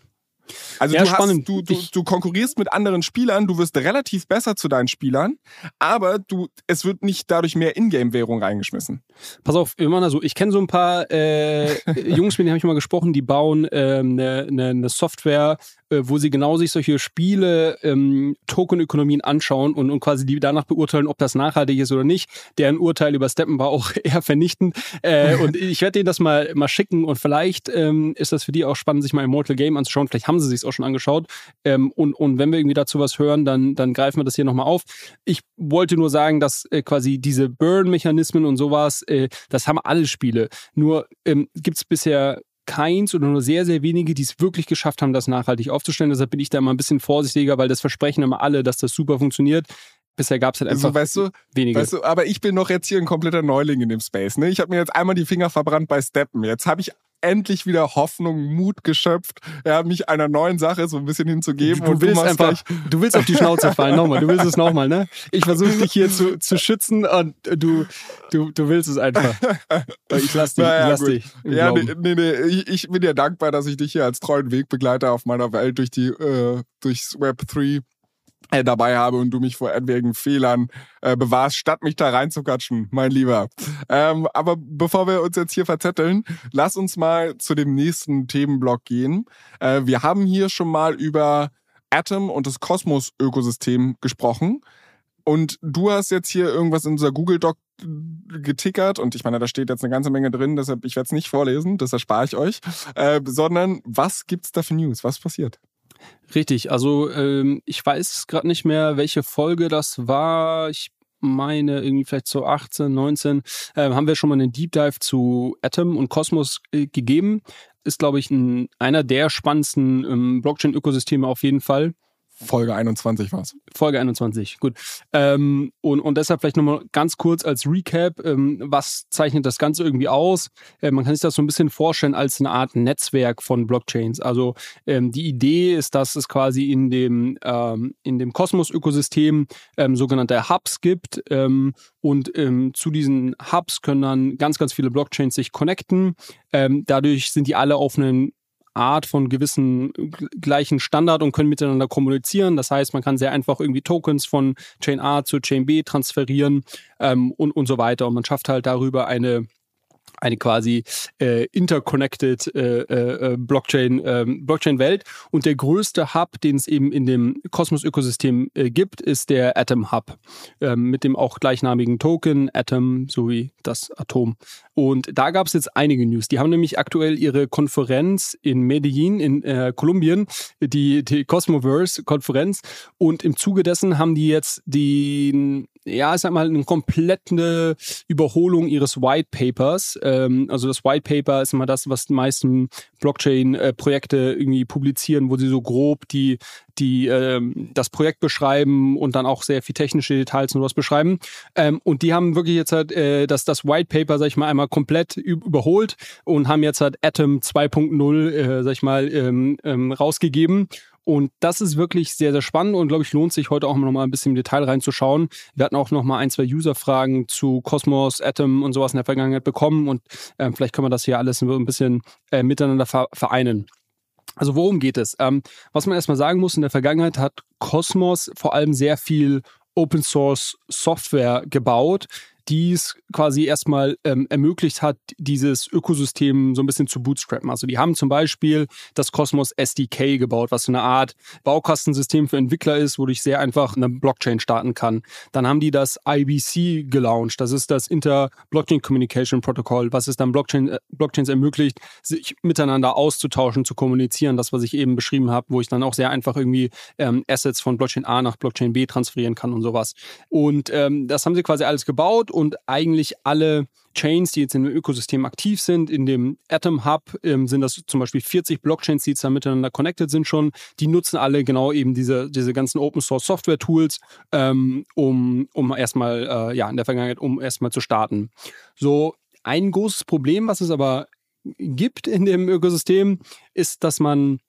Also ja, du, hast, du, du, du, konkurrierst mit anderen Spielern, du wirst relativ besser zu deinen Spielern, aber du, es wird nicht dadurch mehr Ingame-Währung reingeschmissen. Pass auf, immer also ich kenne so ein paar äh, Jungs, mit denen habe ich mal gesprochen, die bauen eine ähm, ne, ne, ne Software, wo sie genau sich solche Spiele, ähm, Tokenökonomien anschauen und, und quasi die danach beurteilen, ob das nachhaltig ist oder nicht. Deren Urteil über Steppen war auch eher vernichtend. Äh, und ich werde denen das mal, mal schicken und vielleicht ähm, ist das für die auch spannend, sich mal Immortal Game anzuschauen. Vielleicht haben sie sich auch schon angeschaut. Ähm, und, und wenn wir irgendwie dazu was hören, dann, dann greifen wir das hier nochmal auf. Ich wollte nur sagen, dass äh, quasi diese Burn-Mechanismen und sowas, äh, das haben alle Spiele. Nur ähm, gibt es bisher keins oder nur sehr, sehr wenige, die es wirklich geschafft haben, das nachhaltig aufzustellen. Deshalb bin ich da mal ein bisschen vorsichtiger, weil das versprechen immer alle, dass das super funktioniert. Bisher gab es halt also, einfach also, weißt du, wenige. Weißt du, aber ich bin noch jetzt hier ein kompletter Neuling in dem Space. Ne? Ich habe mir jetzt einmal die Finger verbrannt bei Steppen. Jetzt habe ich endlich wieder Hoffnung, Mut geschöpft, ja, mich einer neuen Sache so ein bisschen hinzugeben. Du, du willst einfach, du willst auf die Schnauze fallen, nochmal, du willst es nochmal, ne? Ich versuche dich hier zu, zu schützen und du, du, du willst es einfach. Ich lass dich, naja, ich lass dich. Ja, nee, nee, nee, ich, ich bin dir dankbar, dass ich dich hier als treuen Wegbegleiter auf meiner Welt durch die, äh, durchs Web 3 äh, dabei habe und du mich vor etwaigen Fehlern äh, bewahrst, statt mich da reinzukatschen, mein Lieber. Ähm, aber bevor wir uns jetzt hier verzetteln, lass uns mal zu dem nächsten Themenblock gehen. Äh, wir haben hier schon mal über Atom und das Kosmos-Ökosystem gesprochen. Und du hast jetzt hier irgendwas in unser Google Doc getickert und ich meine, da steht jetzt eine ganze Menge drin, deshalb ich werde es nicht vorlesen, das erspare ich euch, äh, sondern was gibt's da für News? Was passiert? Richtig, also ähm, ich weiß gerade nicht mehr, welche Folge das war. Ich meine, irgendwie vielleicht so 18, 19, äh, haben wir schon mal einen Deep Dive zu Atom und Cosmos äh, gegeben. Ist, glaube ich, ein, einer der spannendsten ähm, Blockchain-Ökosysteme auf jeden Fall. Folge 21 war es. Folge 21, gut. Ähm, und, und deshalb vielleicht nochmal ganz kurz als Recap, ähm, was zeichnet das Ganze irgendwie aus? Äh, man kann sich das so ein bisschen vorstellen als eine Art Netzwerk von Blockchains. Also ähm, die Idee ist, dass es quasi in dem, ähm, in dem Kosmos-Ökosystem ähm, sogenannte Hubs gibt ähm, und zu diesen Hubs können dann ganz, ganz viele Blockchains sich connecten. Dadurch sind die alle auf einen Art von gewissen gleichen Standard und können miteinander kommunizieren. Das heißt, man kann sehr einfach irgendwie Tokens von Chain A zu Chain B transferieren ähm, und, und so weiter. Und man schafft halt darüber eine eine quasi äh, interconnected äh, äh, Blockchain äh, Blockchain Welt und der größte Hub, den es eben in dem Cosmos Ökosystem äh, gibt, ist der Atom Hub äh, mit dem auch gleichnamigen Token Atom sowie das Atom. Und da gab es jetzt einige News. Die haben nämlich aktuell ihre Konferenz in Medellin in äh, Kolumbien, die die Cosmoverse Konferenz und im Zuge dessen haben die jetzt die ja, ich sag mal, eine komplette Überholung ihres White Papers. Ähm, also das White Paper ist immer das, was die meisten Blockchain-Projekte irgendwie publizieren, wo sie so grob die, die ähm, das Projekt beschreiben und dann auch sehr viel technische Details und was beschreiben. Ähm, und die haben wirklich jetzt halt äh, das, das White Paper, sag ich mal, einmal komplett überholt und haben jetzt halt Atom 2.0, äh, sag ich mal, ähm, ähm, rausgegeben. Und das ist wirklich sehr, sehr spannend und glaube ich, lohnt sich heute auch noch mal ein bisschen im Detail reinzuschauen. Wir hatten auch noch mal ein, zwei User-Fragen zu Cosmos, Atom und sowas in der Vergangenheit bekommen und äh, vielleicht können wir das hier alles ein bisschen äh, miteinander vereinen. Also worum geht es? Ähm, was man erstmal sagen muss, in der Vergangenheit hat Cosmos vor allem sehr viel Open Source Software gebaut, die es quasi erstmal ähm, ermöglicht hat, dieses Ökosystem so ein bisschen zu bootstrappen. Also die haben zum Beispiel das Cosmos SDK gebaut, was so eine Art Baukastensystem für Entwickler ist, wodurch ich sehr einfach eine Blockchain starten kann. Dann haben die das IBC gelauncht. Das ist das Inter-Blockchain Communication Protocol, was es dann Blockchain, äh, Blockchains ermöglicht, sich miteinander auszutauschen, zu kommunizieren. Das, was ich eben beschrieben habe, wo ich dann auch sehr einfach irgendwie ähm, Assets von Blockchain A nach Blockchain B transferieren kann und sowas. Und ähm, das haben sie quasi alles gebaut und eigentlich alle Chains, die jetzt dem Ökosystem aktiv sind, in dem Atom Hub ähm, sind das zum Beispiel 40 Blockchains, die jetzt da miteinander connected sind schon. Die nutzen alle genau eben diese, diese ganzen Open Source Software Tools, ähm, um, um erstmal, äh, ja, in der Vergangenheit, um erstmal zu starten. So, ein großes Problem, was es aber gibt in dem Ökosystem, ist, dass man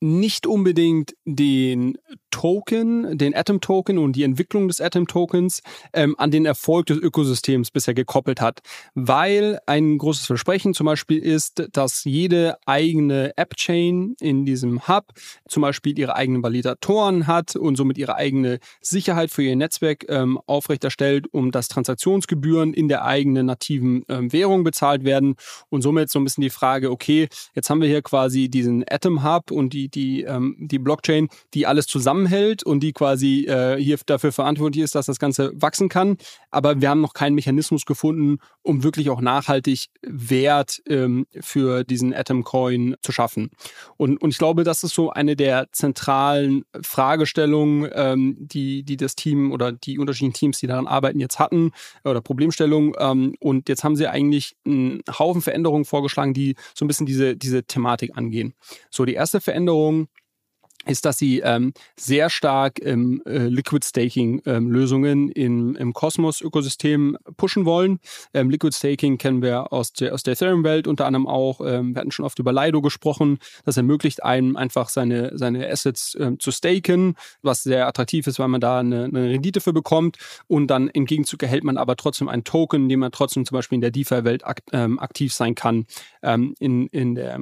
nicht unbedingt den Token, den Atom-Token und die Entwicklung des Atom-Tokens ähm, an den Erfolg des Ökosystems bisher gekoppelt hat. Weil ein großes Versprechen zum Beispiel ist, dass jede eigene App-Chain in diesem Hub zum Beispiel ihre eigenen Validatoren hat und somit ihre eigene Sicherheit für ihr Netzwerk ähm, aufrechterstellt, um dass Transaktionsgebühren in der eigenen nativen ähm, Währung bezahlt werden. Und somit so ein bisschen die Frage, okay, jetzt haben wir hier quasi diesen Atom-Hub und die die, ähm, die Blockchain, die alles zusammenhält und die quasi äh, hier dafür verantwortlich ist, dass das Ganze wachsen kann. Aber wir haben noch keinen Mechanismus gefunden, um wirklich auch nachhaltig Wert ähm, für diesen Atom Coin zu schaffen. Und, und ich glaube, das ist so eine der zentralen Fragestellungen, ähm, die, die das Team oder die unterschiedlichen Teams, die daran arbeiten, jetzt hatten oder Problemstellungen. Ähm, und jetzt haben sie eigentlich einen Haufen Veränderungen vorgeschlagen, die so ein bisschen diese, diese Thematik angehen. So, die erste Veränderung Veränderung ist, dass sie ähm, sehr stark ähm, äh, Liquid Staking ähm, Lösungen in, im Cosmos-Ökosystem pushen wollen. Ähm, Liquid Staking kennen wir aus der, aus der Ethereum-Welt unter anderem auch. Ähm, wir hatten schon oft über Lido gesprochen. Das ermöglicht einem einfach seine, seine Assets ähm, zu staken, was sehr attraktiv ist, weil man da eine, eine Rendite für bekommt. Und dann im Gegenzug erhält man aber trotzdem einen Token, dem man trotzdem zum Beispiel in der DeFi-Welt ak ähm, aktiv sein kann. Ähm, in, in der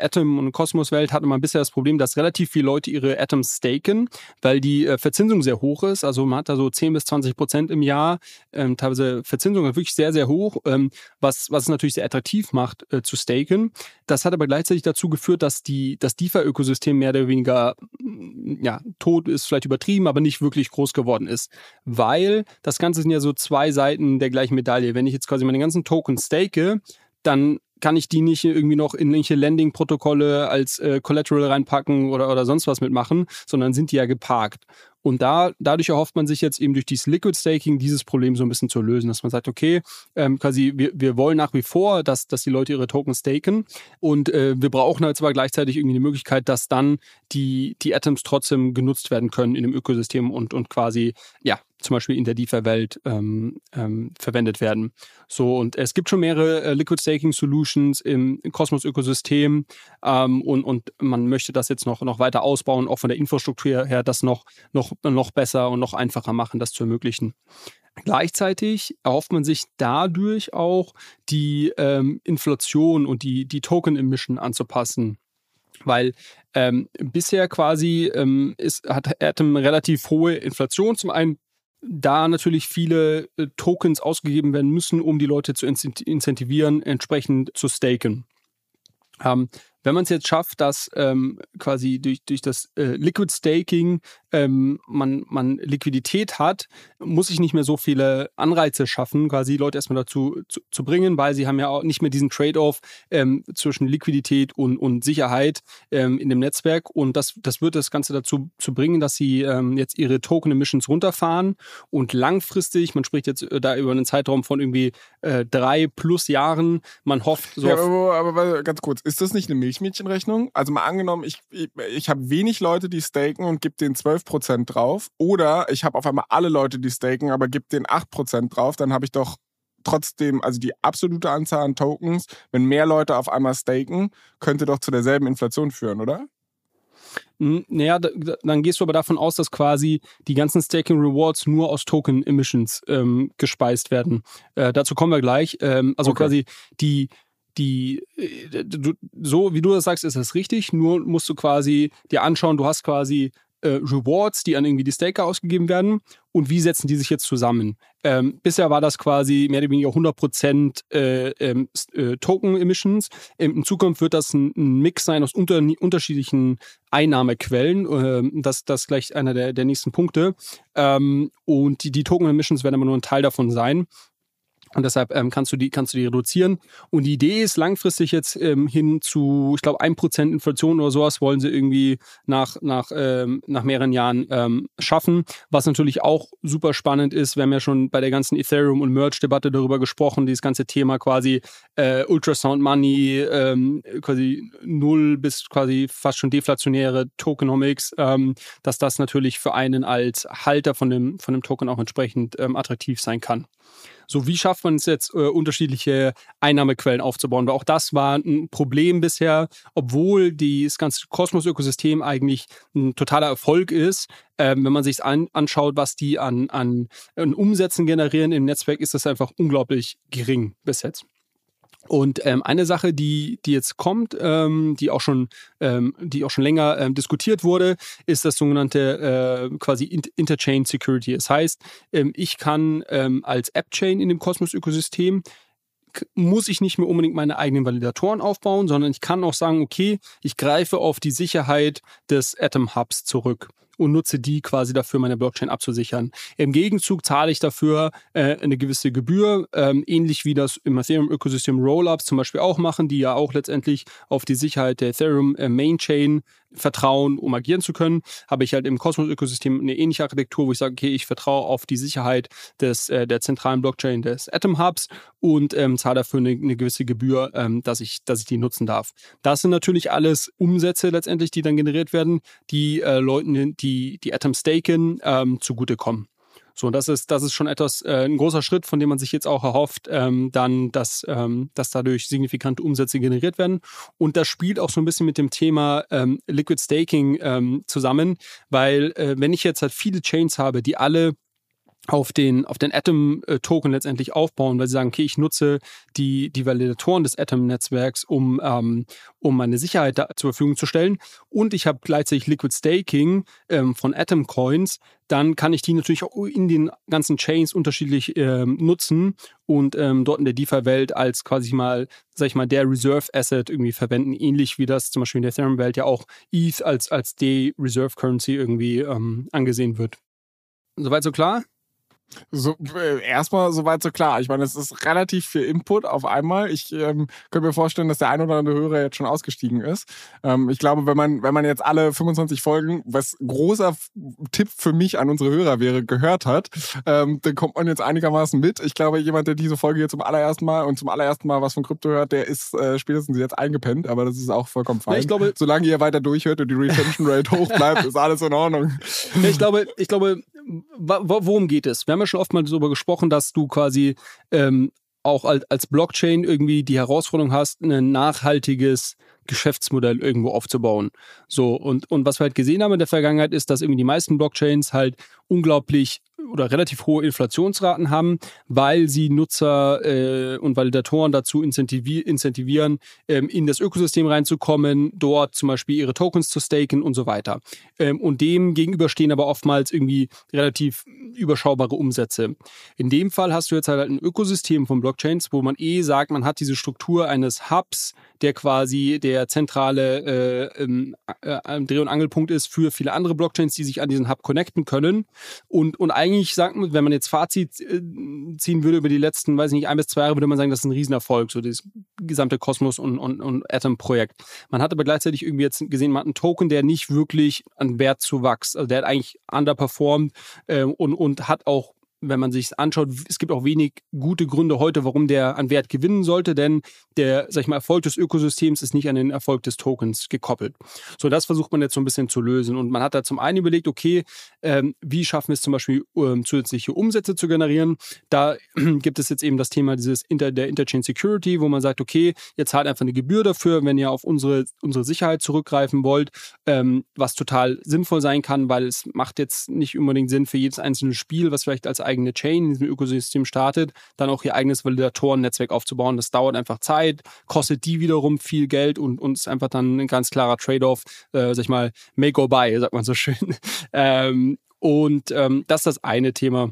Atom- und Cosmos-Welt hatte man bisher das Problem, dass relativ viele Leute Leute ihre Atoms staken, weil die äh, Verzinsung sehr hoch ist. Also man hat da so 10 bis 20 Prozent im Jahr. Ähm, teilweise Verzinsung ist wirklich sehr, sehr hoch, ähm, was, was es natürlich sehr attraktiv macht äh, zu staken. Das hat aber gleichzeitig dazu geführt, dass die, das DeFi-Ökosystem mehr oder weniger, mm, ja, tot ist vielleicht übertrieben, aber nicht wirklich groß geworden ist. Weil das Ganze sind ja so zwei Seiten der gleichen Medaille. Wenn ich jetzt quasi meine ganzen Tokens stake, dann kann ich die nicht irgendwie noch in irgendwelche Landing-Protokolle als äh, Collateral reinpacken oder, oder sonst was mitmachen, sondern sind die ja geparkt. Und da, dadurch erhofft man sich jetzt eben durch dieses Liquid Staking dieses Problem so ein bisschen zu lösen, dass man sagt, okay, ähm, quasi wir, wir wollen nach wie vor, dass, dass die Leute ihre Token staken und äh, wir brauchen halt zwar gleichzeitig irgendwie die Möglichkeit, dass dann die, die Atoms trotzdem genutzt werden können in dem Ökosystem und, und quasi, ja, zum Beispiel in der DeFi-Welt ähm, ähm, verwendet werden. So, und es gibt schon mehrere äh, Liquid Staking Solutions im, im Cosmos-Ökosystem ähm, und, und man möchte das jetzt noch, noch weiter ausbauen, auch von der Infrastruktur her, das noch, noch, noch besser und noch einfacher machen, das zu ermöglichen. Gleichzeitig erhofft man sich dadurch auch die ähm, Inflation und die, die Token-Emission anzupassen. Weil ähm, bisher quasi ähm, ist, hat Atom relativ hohe Inflation. Zum einen da natürlich viele äh, Tokens ausgegeben werden müssen, um die Leute zu incentivieren, entsprechend zu staken. Ähm, wenn man es jetzt schafft, dass ähm, quasi durch, durch das äh, Liquid Staking ähm, man, man Liquidität hat, muss ich nicht mehr so viele Anreize schaffen, quasi Leute erstmal dazu zu, zu bringen, weil sie haben ja auch nicht mehr diesen Trade-off ähm, zwischen Liquidität und, und Sicherheit ähm, in dem Netzwerk. Und das, das wird das Ganze dazu zu bringen, dass sie ähm, jetzt ihre Token-Emissions runterfahren und langfristig, man spricht jetzt äh, da über einen Zeitraum von irgendwie äh, drei plus Jahren, man hofft so. Ja, aber, aber, aber ganz kurz, ist das nicht eine Milchmädchenrechnung? Also mal angenommen, ich, ich, ich habe wenig Leute, die staken und gebe denen 12% drauf. Oder ich habe auf einmal alle Leute, die staken, aber gebe denen 8% drauf. Dann habe ich doch trotzdem, also die absolute Anzahl an Tokens, wenn mehr Leute auf einmal staken, könnte doch zu derselben Inflation führen, oder? Naja, dann gehst du aber davon aus, dass quasi die ganzen Staking Rewards nur aus Token Emissions ähm, gespeist werden. Äh, dazu kommen wir gleich. Ähm, also okay. quasi die, die, äh, so wie du das sagst, ist das richtig. Nur musst du quasi dir anschauen, du hast quasi äh, Rewards, die an irgendwie die Staker ausgegeben werden und wie setzen die sich jetzt zusammen. Ähm, bisher war das quasi mehr oder weniger 100% äh, ähm, äh, Token-Emissions. Ähm, in Zukunft wird das ein, ein Mix sein aus unter, unterschiedlichen Einnahmequellen. Ähm, das, das ist gleich einer der, der nächsten Punkte. Ähm, und die, die Token-Emissions werden aber nur ein Teil davon sein. Und deshalb ähm, kannst, du die, kannst du die reduzieren. Und die Idee ist langfristig jetzt ähm, hin zu, ich glaube, 1% Inflation oder sowas wollen sie irgendwie nach, nach, ähm, nach mehreren Jahren ähm, schaffen. Was natürlich auch super spannend ist. Wir haben ja schon bei der ganzen Ethereum- und Merge-Debatte darüber gesprochen, dieses ganze Thema quasi äh, Ultrasound Money, ähm, quasi null bis quasi fast schon deflationäre Tokenomics, ähm, dass das natürlich für einen als Halter von dem, von dem Token auch entsprechend ähm, attraktiv sein kann. So, wie schafft man es jetzt, äh, unterschiedliche Einnahmequellen aufzubauen? Weil auch das war ein Problem bisher, obwohl das ganze Kosmos-Ökosystem eigentlich ein totaler Erfolg ist. Ähm, wenn man sich an, anschaut, was die an, an, an Umsätzen generieren im Netzwerk, ist das einfach unglaublich gering bis jetzt. Und ähm, eine Sache, die, die jetzt kommt, ähm, die auch schon, ähm, die auch schon länger ähm, diskutiert wurde, ist das sogenannte äh, quasi Interchain Security. Das heißt, ähm, ich kann ähm, als App-Chain in dem Cosmos-Ökosystem muss ich nicht mehr unbedingt meine eigenen Validatoren aufbauen, sondern ich kann auch sagen, okay, ich greife auf die Sicherheit des Atom Hubs zurück und nutze die quasi dafür, meine Blockchain abzusichern. Im Gegenzug zahle ich dafür äh, eine gewisse Gebühr, ähm, ähnlich wie das im Ethereum-Ökosystem Rollups zum Beispiel auch machen, die ja auch letztendlich auf die Sicherheit der Ethereum äh, vertrauen, um agieren zu können. Habe ich halt im Cosmos-Ökosystem eine ähnliche Architektur, wo ich sage, okay, ich vertraue auf die Sicherheit des, äh, der zentralen Blockchain des Atom Hubs und ähm, zahle dafür eine, eine gewisse Gebühr, ähm, dass, ich, dass ich die nutzen darf. Das sind natürlich alles Umsätze letztendlich, die dann generiert werden, die äh, Leuten, die die Atom staken, ähm, zugutekommen. So, und das ist, das ist schon etwas, äh, ein großer Schritt, von dem man sich jetzt auch erhofft, ähm, dann, dass, ähm, dass dadurch signifikante Umsätze generiert werden. Und das spielt auch so ein bisschen mit dem Thema ähm, Liquid Staking ähm, zusammen, weil äh, wenn ich jetzt halt viele Chains habe, die alle auf den, auf den Atom-Token letztendlich aufbauen, weil sie sagen, okay, ich nutze die, die Validatoren des Atom-Netzwerks, um, ähm, um meine Sicherheit da zur Verfügung zu stellen. Und ich habe gleichzeitig Liquid Staking ähm, von Atom-Coins, dann kann ich die natürlich auch in den ganzen Chains unterschiedlich ähm, nutzen und ähm, dort in der DeFi-Welt als quasi mal, sag ich mal, der Reserve-Asset irgendwie verwenden, ähnlich wie das zum Beispiel in der Ethereum-Welt ja auch ETH als, als D-Reserve-Currency irgendwie ähm, angesehen wird. Soweit so klar? So, äh, erstmal soweit so klar. Ich meine, es ist relativ viel Input auf einmal. Ich ähm, könnte mir vorstellen, dass der ein oder andere Hörer jetzt schon ausgestiegen ist. Ähm, ich glaube, wenn man, wenn man jetzt alle 25 Folgen, was großer Tipp für mich an unsere Hörer wäre, gehört hat, ähm, dann kommt man jetzt einigermaßen mit. Ich glaube, jemand, der diese Folge jetzt zum allerersten Mal und zum allerersten Mal was von Krypto hört, der ist äh, spätestens jetzt eingepennt, aber das ist auch vollkommen fein. Ja, ich glaube, Solange ihr weiter durchhört und die Retention Rate hoch bleibt, ist alles in Ordnung. Ja, ich glaube, ich glaube, worum geht es? Wir haben ja schon oft mal darüber gesprochen, dass du quasi ähm, auch als Blockchain irgendwie die Herausforderung hast, ein nachhaltiges Geschäftsmodell irgendwo aufzubauen. So, und, und was wir halt gesehen haben in der Vergangenheit ist, dass irgendwie die meisten Blockchains halt unglaublich oder relativ hohe Inflationsraten haben, weil sie Nutzer äh, und Validatoren dazu incentivi incentivieren, ähm, in das Ökosystem reinzukommen, dort zum Beispiel ihre Tokens zu staken und so weiter. Ähm, und dem gegenüber stehen aber oftmals irgendwie relativ überschaubare Umsätze. In dem Fall hast du jetzt halt ein Ökosystem von Blockchains, wo man eh sagt, man hat diese Struktur eines Hubs, der quasi der zentrale äh, ähm, äh, Dreh- und Angelpunkt ist für viele andere Blockchains, die sich an diesen Hub connecten können. Und, und eigentlich sagt man, wenn man jetzt Fazit äh, ziehen würde über die letzten, weiß ich nicht, ein bis zwei Jahre, würde man sagen, das ist ein Riesenerfolg, so das gesamte Kosmos und, und, und Atom-Projekt. Man hat aber gleichzeitig irgendwie jetzt gesehen, man hat einen Token, der nicht wirklich an Wert zuwächst. Also der hat eigentlich underperformed äh, und, und hat auch wenn man sich anschaut, es gibt auch wenig gute Gründe heute, warum der an Wert gewinnen sollte, denn der, sag ich mal, Erfolg des Ökosystems ist nicht an den Erfolg des Tokens gekoppelt. So, das versucht man jetzt so ein bisschen zu lösen. Und man hat da zum einen überlegt, okay, ähm, wie schaffen wir es zum Beispiel, ähm, zusätzliche Umsätze zu generieren? Da gibt es jetzt eben das Thema dieses Inter der Interchain Security, wo man sagt, okay, ihr zahlt einfach eine Gebühr dafür, wenn ihr auf unsere, unsere Sicherheit zurückgreifen wollt, ähm, was total sinnvoll sein kann, weil es macht jetzt nicht unbedingt Sinn für jedes einzelne Spiel, was vielleicht als eigene Chain in diesem Ökosystem startet, dann auch ihr eigenes Validatoren-Netzwerk aufzubauen. Das dauert einfach Zeit, kostet die wiederum viel Geld und, ist einfach dann ein ganz klarer Trade-off, äh, sag ich mal, make or buy, sagt man so schön. ähm, und ähm, das ist das eine Thema.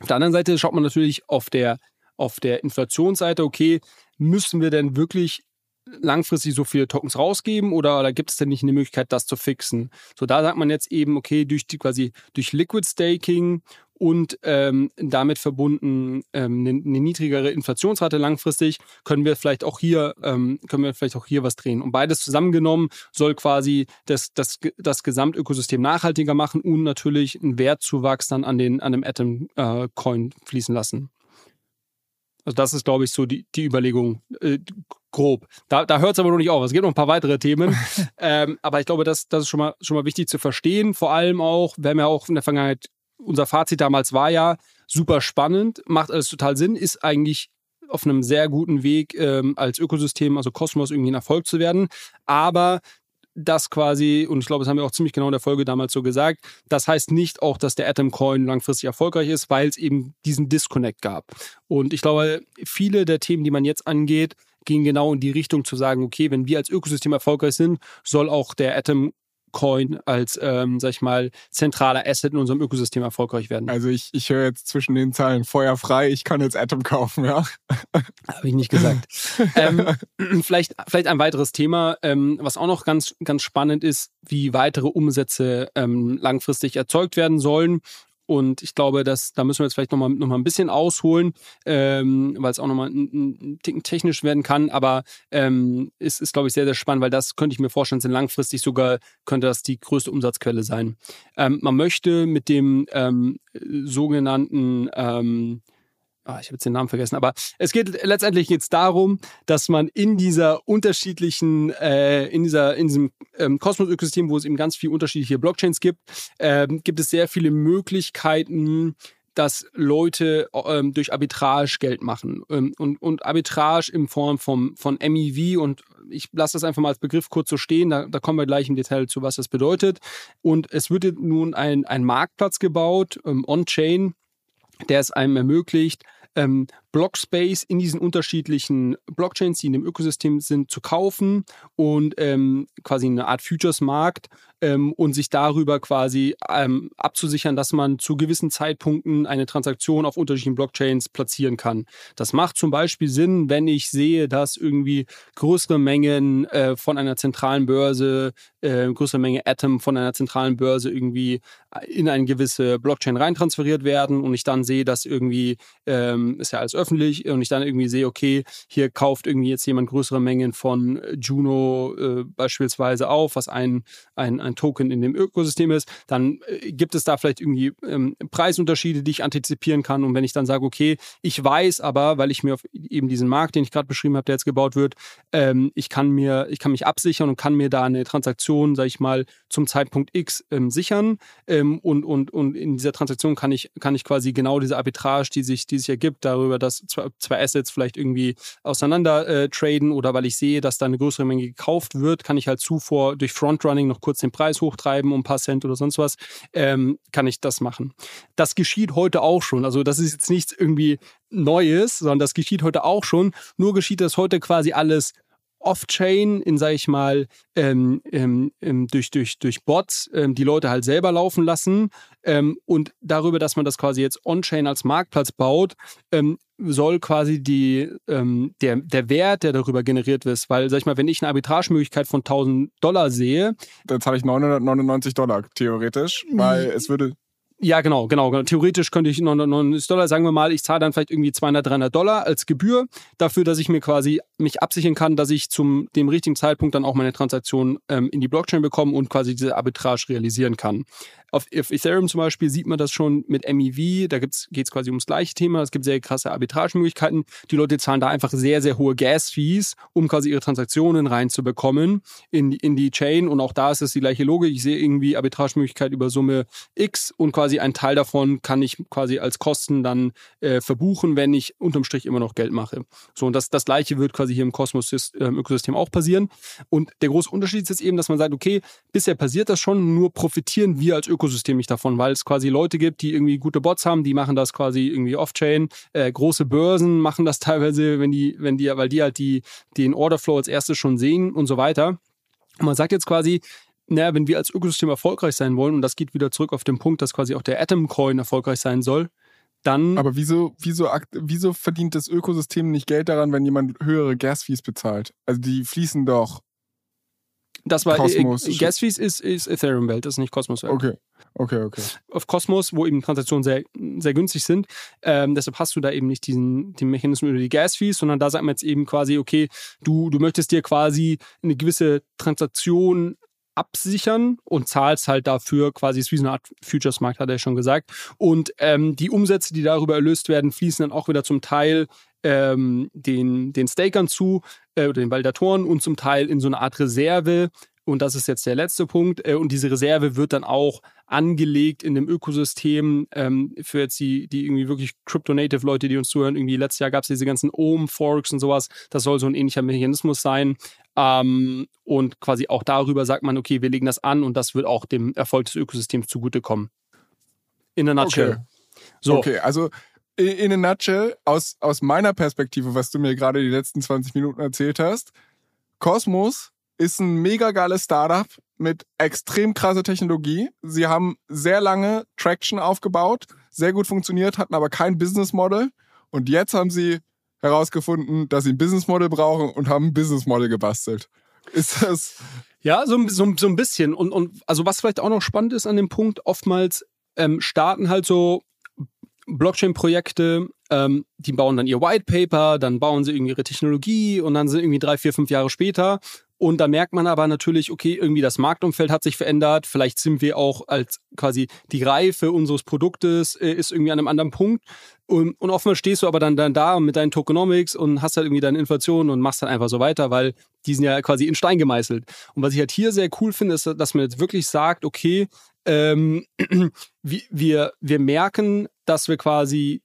Auf der anderen Seite schaut man natürlich auf der, auf der Inflationsseite, okay, müssen wir denn wirklich langfristig so viele Tokens rausgeben oder, oder gibt es denn nicht eine Möglichkeit, das zu fixen? So, da sagt man jetzt eben, okay, durch die quasi durch Liquid Staking und ähm, damit verbunden ähm, eine, eine, niedrigere Inflationsrate langfristig, können wir vielleicht auch hier, ähm, können wir vielleicht auch hier was drehen. Und beides zusammengenommen soll quasi das, das, das Gesamtökosystem nachhaltiger machen und natürlich einen Wertzuwachs dann an, den, an dem Atom-Coin äh, fließen lassen. Also das ist, glaube ich, so die, die Überlegung äh, grob. Da, da hört es aber noch nicht auf. Es gibt noch ein paar weitere Themen. ähm, aber ich glaube, das, das ist schon mal, schon mal wichtig zu verstehen. Vor allem auch, wir haben ja auch in der Vergangenheit, unser Fazit damals war ja super spannend, macht alles total Sinn, ist eigentlich auf einem sehr guten Weg ähm, als Ökosystem, also Kosmos, irgendwie ein Erfolg zu werden. Aber das quasi, und ich glaube, das haben wir auch ziemlich genau in der Folge damals so gesagt, das heißt nicht auch, dass der Atom Coin langfristig erfolgreich ist, weil es eben diesen Disconnect gab. Und ich glaube, viele der Themen, die man jetzt angeht, gehen genau in die Richtung zu sagen, okay, wenn wir als Ökosystem erfolgreich sind, soll auch der Atom Coin als, ähm, sag ich mal, zentraler Asset in unserem Ökosystem erfolgreich werden. Also ich, ich höre jetzt zwischen den Zeilen Feuer frei, ich kann jetzt Atom kaufen, ja. Habe ich nicht gesagt. ähm, vielleicht, vielleicht ein weiteres Thema, ähm, was auch noch ganz, ganz spannend ist, wie weitere Umsätze ähm, langfristig erzeugt werden sollen. Und ich glaube, dass da müssen wir jetzt vielleicht nochmal noch mal ein bisschen ausholen, ähm, weil es auch nochmal ein, ein Ticken technisch werden kann. Aber ähm, es ist, glaube ich, sehr, sehr spannend, weil das könnte ich mir vorstellen, sind langfristig sogar, könnte das die größte Umsatzquelle sein. Ähm, man möchte mit dem ähm, sogenannten ähm, ah, ich habe jetzt den Namen vergessen, aber es geht letztendlich jetzt darum, dass man in dieser unterschiedlichen, äh, in dieser, in diesem ähm, Kosmos-Ökosystem, wo es eben ganz viele unterschiedliche Blockchains gibt, ähm, gibt es sehr viele Möglichkeiten, dass Leute ähm, durch Arbitrage Geld machen. Ähm, und, und Arbitrage in Form vom, von MEV und ich lasse das einfach mal als Begriff kurz so stehen, da, da kommen wir gleich im Detail zu, was das bedeutet. Und es wird nun ein, ein Marktplatz gebaut, ähm, on-chain, der es einem ermöglicht, ähm, Blockspace in diesen unterschiedlichen Blockchains, die in dem Ökosystem sind, zu kaufen und ähm, quasi eine Art Futures-Markt ähm, und sich darüber quasi ähm, abzusichern, dass man zu gewissen Zeitpunkten eine Transaktion auf unterschiedlichen Blockchains platzieren kann. Das macht zum Beispiel Sinn, wenn ich sehe, dass irgendwie größere Mengen äh, von einer zentralen Börse, äh, größere Menge Atom von einer zentralen Börse irgendwie in eine gewisse Blockchain reintransferiert werden und ich dann sehe, dass irgendwie, ähm, ist ja alles öffentlich, und ich dann irgendwie sehe, okay, hier kauft irgendwie jetzt jemand größere Mengen von Juno äh, beispielsweise auf, was ein, ein, ein Token in dem Ökosystem ist, dann äh, gibt es da vielleicht irgendwie ähm, Preisunterschiede, die ich antizipieren kann. Und wenn ich dann sage, okay, ich weiß aber, weil ich mir auf eben diesen Markt, den ich gerade beschrieben habe, der jetzt gebaut wird, ähm, ich kann mir, ich kann mich absichern und kann mir da eine Transaktion, sage ich mal, zum Zeitpunkt X ähm, sichern. Ähm, und, und, und in dieser Transaktion kann ich, kann ich quasi genau diese Arbitrage, die sich, die sich ergibt, darüber, dass zwei, zwei Assets vielleicht irgendwie auseinander äh, traden oder weil ich sehe, dass da eine größere Menge gekauft wird, kann ich halt zuvor durch Frontrunning noch kurz den Preis hochtreiben um ein paar Cent oder sonst was, ähm, kann ich das machen. Das geschieht heute auch schon. Also das ist jetzt nichts irgendwie Neues, sondern das geschieht heute auch schon. Nur geschieht das heute quasi alles off-chain, in, sag ich mal, ähm, ähm, ähm, durch, durch, durch Bots ähm, die Leute halt selber laufen lassen. Ähm, und darüber, dass man das quasi jetzt on-chain als Marktplatz baut, ähm, soll quasi die, der, der Wert, der darüber generiert wird, weil, sag ich mal, wenn ich eine Arbitragemöglichkeit von 1000 Dollar sehe. Dann zahle ich 999 Dollar, theoretisch, weil es würde ja, genau, genau. Theoretisch könnte ich 99 Dollar, sagen wir mal, ich zahle dann vielleicht irgendwie 200, 300 Dollar als Gebühr dafür, dass ich mir quasi mich absichern kann, dass ich zum dem richtigen Zeitpunkt dann auch meine Transaktion ähm, in die Blockchain bekomme und quasi diese Arbitrage realisieren kann. Auf, auf Ethereum zum Beispiel sieht man das schon mit MEV, da geht es quasi ums gleiche Thema. Es gibt sehr krasse Arbitragemöglichkeiten. Die Leute zahlen da einfach sehr, sehr hohe Gas-Fees, um quasi ihre Transaktionen reinzubekommen in, in die Chain. Und auch da ist es die gleiche Logik. Ich sehe irgendwie Arbitragemöglichkeit über Summe X und quasi ein Teil davon kann ich quasi als Kosten dann äh, verbuchen, wenn ich unterm Strich immer noch Geld mache. So, und das, das gleiche wird quasi hier im Kosmos-Ökosystem ähm, auch passieren. Und der große Unterschied ist jetzt eben, dass man sagt, okay, bisher passiert das schon, nur profitieren wir als Ökosystem Ökosystem nicht davon, weil es quasi Leute gibt, die irgendwie gute Bots haben, die machen das quasi irgendwie off-chain. Äh, große Börsen machen das teilweise, wenn die, wenn die, weil die halt die, den Orderflow als erstes schon sehen und so weiter. Und man sagt jetzt quasi, naja, wenn wir als Ökosystem erfolgreich sein wollen, und das geht wieder zurück auf den Punkt, dass quasi auch der Atom-Coin erfolgreich sein soll, dann. Aber wieso, wieso, wieso verdient das Ökosystem nicht Geld daran, wenn jemand höhere Gas-Fees bezahlt? Also die fließen doch das war Cosmos. Äh, Gasfees ist, ist Ethereum-Welt, das ist nicht Cosmos-Welt. Okay. Okay, okay. Auf Cosmos, wo eben Transaktionen sehr, sehr günstig sind. Ähm, deshalb hast du da eben nicht diesen den Mechanismus über die Gas-Fees, sondern da sagt man jetzt eben quasi, okay, du, du möchtest dir quasi eine gewisse Transaktion absichern und zahlst halt dafür quasi, ist wie so eine Art Futures-Markt, hat er schon gesagt. Und ähm, die Umsätze, die darüber erlöst werden, fließen dann auch wieder zum Teil ähm, den, den Stakern zu äh, oder den Validatoren und zum Teil in so eine Art Reserve. Und das ist jetzt der letzte Punkt. Äh, und diese Reserve wird dann auch angelegt in dem Ökosystem ähm, für jetzt die, die irgendwie wirklich Crypto-Native-Leute, die uns zuhören. Irgendwie letztes Jahr gab es diese ganzen Ohm-Forks und sowas. Das soll so ein ähnlicher Mechanismus sein. Ähm, und quasi auch darüber sagt man, okay, wir legen das an und das wird auch dem Erfolg des Ökosystems zugutekommen. In a nutshell. Okay. So. Okay, also in a nutshell, aus, aus meiner Perspektive, was du mir gerade die letzten 20 Minuten erzählt hast, Cosmos ist ein mega geiles Startup mit extrem krasser Technologie. Sie haben sehr lange Traction aufgebaut, sehr gut funktioniert, hatten aber kein Business Model. Und jetzt haben sie herausgefunden, dass sie ein Business Model brauchen und haben ein Business Model gebastelt. Ist das. Ja, so, so, so ein bisschen. Und, und also was vielleicht auch noch spannend ist an dem Punkt, oftmals ähm, starten halt so Blockchain-Projekte, ähm, die bauen dann ihr White Paper, dann bauen sie irgendwie ihre Technologie und dann sind irgendwie drei, vier, fünf Jahre später. Und da merkt man aber natürlich, okay, irgendwie das Marktumfeld hat sich verändert. Vielleicht sind wir auch als quasi die Reife unseres Produktes äh, ist irgendwie an einem anderen Punkt. Und, und oftmals stehst du aber dann, dann da mit deinen Tokenomics und hast halt irgendwie deine Inflation und machst dann einfach so weiter, weil die sind ja quasi in Stein gemeißelt. Und was ich halt hier sehr cool finde, ist, dass man jetzt wirklich sagt, okay, ähm, wir, wir merken, dass wir quasi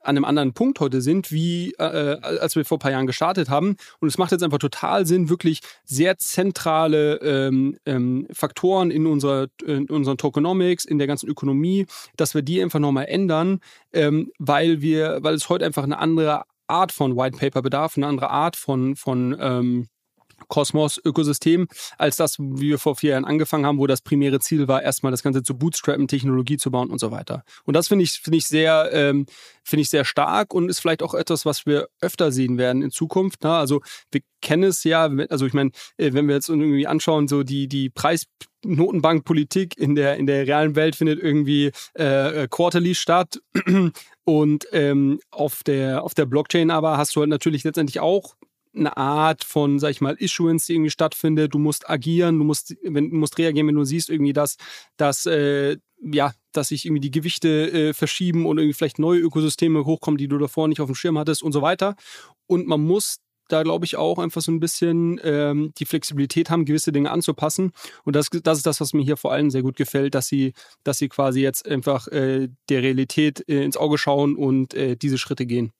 an einem anderen Punkt heute sind, wie äh, als wir vor ein paar Jahren gestartet haben. Und es macht jetzt einfach total Sinn, wirklich sehr zentrale ähm, ähm, Faktoren in, unserer, in unseren Tokenomics, in der ganzen Ökonomie, dass wir die einfach nochmal ändern, ähm, weil wir, weil es heute einfach eine andere Art von White Paper bedarf, eine andere Art von, von ähm, Kosmos-Ökosystem, als das, wie wir vor vier Jahren angefangen haben, wo das primäre Ziel war, erstmal das Ganze zu bootstrappen, Technologie zu bauen und so weiter. Und das finde ich, finde ich sehr, ähm, finde ich sehr stark und ist vielleicht auch etwas, was wir öfter sehen werden in Zukunft. Ne? Also wir kennen es ja, also ich meine, äh, wenn wir jetzt irgendwie anschauen, so die, die Preis in der, in der realen Welt findet irgendwie äh, quarterly statt. Und ähm, auf, der, auf der Blockchain aber hast du halt natürlich letztendlich auch eine Art von, sag ich mal, Issuance, die irgendwie stattfindet. Du musst agieren, du musst, wenn, du musst reagieren, wenn du siehst irgendwie, dass, dass äh, ja, dass sich irgendwie die Gewichte äh, verschieben und irgendwie vielleicht neue Ökosysteme hochkommen, die du davor nicht auf dem Schirm hattest und so weiter. Und man muss da, glaube ich, auch einfach so ein bisschen ähm, die Flexibilität haben, gewisse Dinge anzupassen. Und das, das ist das, was mir hier vor allem sehr gut gefällt, dass sie, dass sie quasi jetzt einfach äh, der Realität äh, ins Auge schauen und äh, diese Schritte gehen.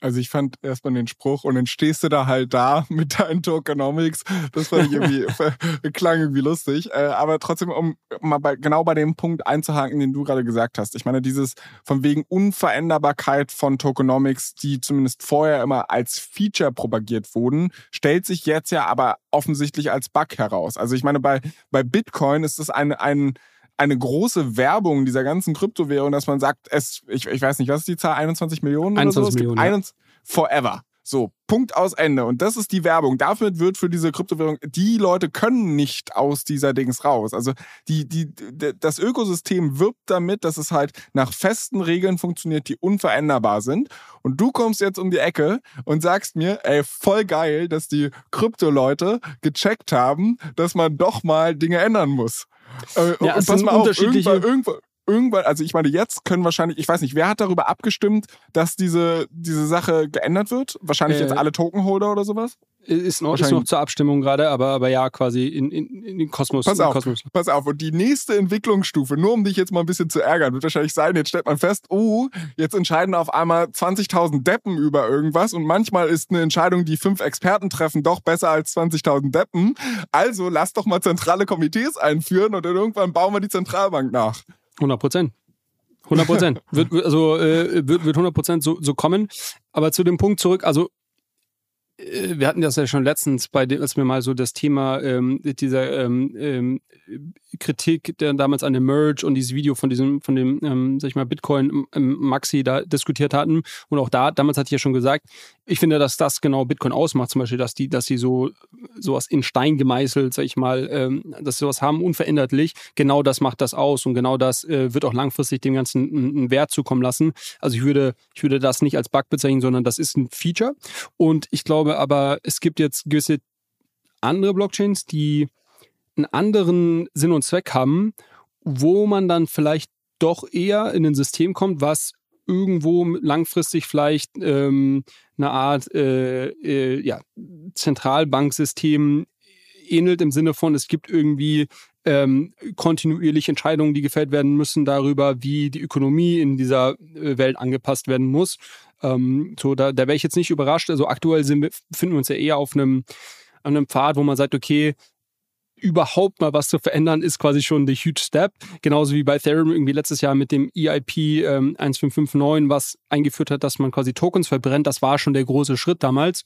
Also ich fand erstmal den Spruch und dann stehst du da halt da mit deinen Tokenomics. Das fand ich irgendwie, klang irgendwie lustig. Äh, aber trotzdem, um mal bei, genau bei dem Punkt einzuhaken, den du gerade gesagt hast. Ich meine, dieses von wegen Unveränderbarkeit von Tokenomics, die zumindest vorher immer als Feature propagiert wurden, stellt sich jetzt ja aber offensichtlich als Bug heraus. Also ich meine, bei, bei Bitcoin ist das ein, ein eine große Werbung dieser ganzen Kryptowährung, dass man sagt, es, ich, ich weiß nicht, was ist die Zahl? 21 Millionen 21 oder so? Millionen. Ja. Forever. So, Punkt aus Ende. Und das ist die Werbung. Dafür wird für diese Kryptowährung, die Leute können nicht aus dieser Dings raus. Also die, die, das Ökosystem wirbt damit, dass es halt nach festen Regeln funktioniert, die unveränderbar sind. Und du kommst jetzt um die Ecke und sagst mir, ey, voll geil, dass die Krypto-Leute gecheckt haben, dass man doch mal Dinge ändern muss. Äh, ja, pass mal auf, irgendwann, irgendwann, irgendwann, also ich meine, jetzt können wahrscheinlich, ich weiß nicht, wer hat darüber abgestimmt, dass diese, diese Sache geändert wird? Wahrscheinlich äh, jetzt alle Tokenholder oder sowas? Ist noch, ist noch zur Abstimmung gerade, aber, aber ja, quasi in, in, in den Kosmos. Pass auf, Kosmos. pass auf. Und die nächste Entwicklungsstufe, nur um dich jetzt mal ein bisschen zu ärgern, wird wahrscheinlich sein, jetzt stellt man fest, oh, jetzt entscheiden auf einmal 20.000 Deppen über irgendwas und manchmal ist eine Entscheidung, die fünf Experten treffen, doch besser als 20.000 Deppen. Also lass doch mal zentrale Komitees einführen und dann irgendwann bauen wir die Zentralbank nach. 100 Prozent. 100 Prozent. wird, also, äh, wird, wird 100 Prozent so, so kommen. Aber zu dem Punkt zurück, also wir hatten das ja schon letztens, bei dem, als wir mal so das Thema ähm, dieser ähm, ähm, Kritik der damals an dem Merge und dieses Video von diesem, von dem, ähm, sag ich mal, Bitcoin Maxi da diskutiert hatten. Und auch da, damals hatte ich ja schon gesagt, ich finde, dass das genau Bitcoin ausmacht, zum Beispiel, dass die, dass sie so sowas in Stein gemeißelt, sag ich mal, ähm, dass sie sowas haben, unveränderlich. Genau das macht das aus und genau das äh, wird auch langfristig dem Ganzen einen Wert zukommen lassen. Also ich würde, ich würde das nicht als Bug bezeichnen, sondern das ist ein Feature. Und ich glaube aber, es gibt jetzt gewisse andere Blockchains, die einen anderen Sinn und Zweck haben, wo man dann vielleicht doch eher in ein System kommt, was irgendwo langfristig vielleicht ähm, eine Art äh, äh, ja, Zentralbanksystem ähnelt im Sinne von, es gibt irgendwie ähm, kontinuierlich Entscheidungen, die gefällt werden müssen darüber, wie die Ökonomie in dieser äh, Welt angepasst werden muss. Ähm, so, da, da wäre ich jetzt nicht überrascht. Also aktuell sind finden wir uns ja eher auf einem, auf einem Pfad, wo man sagt, okay, überhaupt mal was zu verändern, ist quasi schon the huge step. Genauso wie bei Ethereum irgendwie letztes Jahr mit dem EIP ähm, 1559, was eingeführt hat, dass man quasi Tokens verbrennt. Das war schon der große Schritt damals.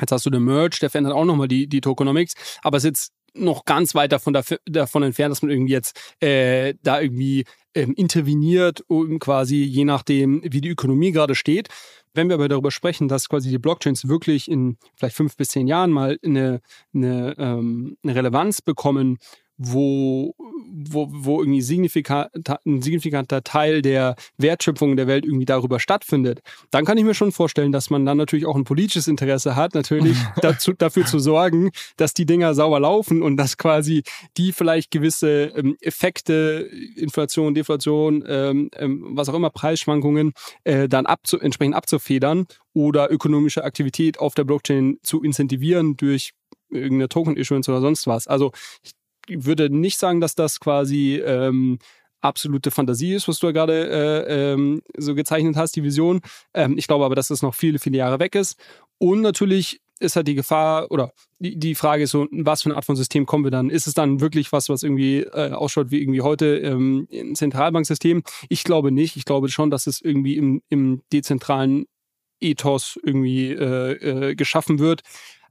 Jetzt hast du den Merge, der verändert auch nochmal die, die Tokenomics. Aber es ist jetzt noch ganz weit davon, davon entfernt, dass man irgendwie jetzt äh, da irgendwie ähm, interveniert und quasi je nachdem, wie die Ökonomie gerade steht. Wenn wir aber darüber sprechen, dass quasi die Blockchains wirklich in vielleicht fünf bis zehn Jahren mal eine, eine, ähm, eine Relevanz bekommen, wo, wo, wo irgendwie signifikant, ein signifikanter Teil der Wertschöpfung der Welt irgendwie darüber stattfindet, dann kann ich mir schon vorstellen, dass man dann natürlich auch ein politisches Interesse hat, natürlich dazu, dafür zu sorgen, dass die Dinger sauber laufen und dass quasi die vielleicht gewisse ähm, Effekte, Inflation, Deflation, ähm, ähm, was auch immer, Preisschwankungen, äh, dann abzu entsprechend abzufedern oder ökonomische Aktivität auf der Blockchain zu incentivieren durch irgendeine Token-Issuance oder sonst was. Also ich würde nicht sagen, dass das quasi ähm, absolute Fantasie ist, was du ja gerade äh, ähm, so gezeichnet hast, die Vision. Ähm, ich glaube aber, dass das noch viele, viele Jahre weg ist. Und natürlich ist halt die Gefahr oder die, die Frage ist so, was für eine Art von System kommen wir dann? Ist es dann wirklich was, was irgendwie äh, ausschaut wie irgendwie heute ähm, ein Zentralbanksystem? Ich glaube nicht. Ich glaube schon, dass es irgendwie im, im dezentralen Ethos irgendwie äh, äh, geschaffen wird.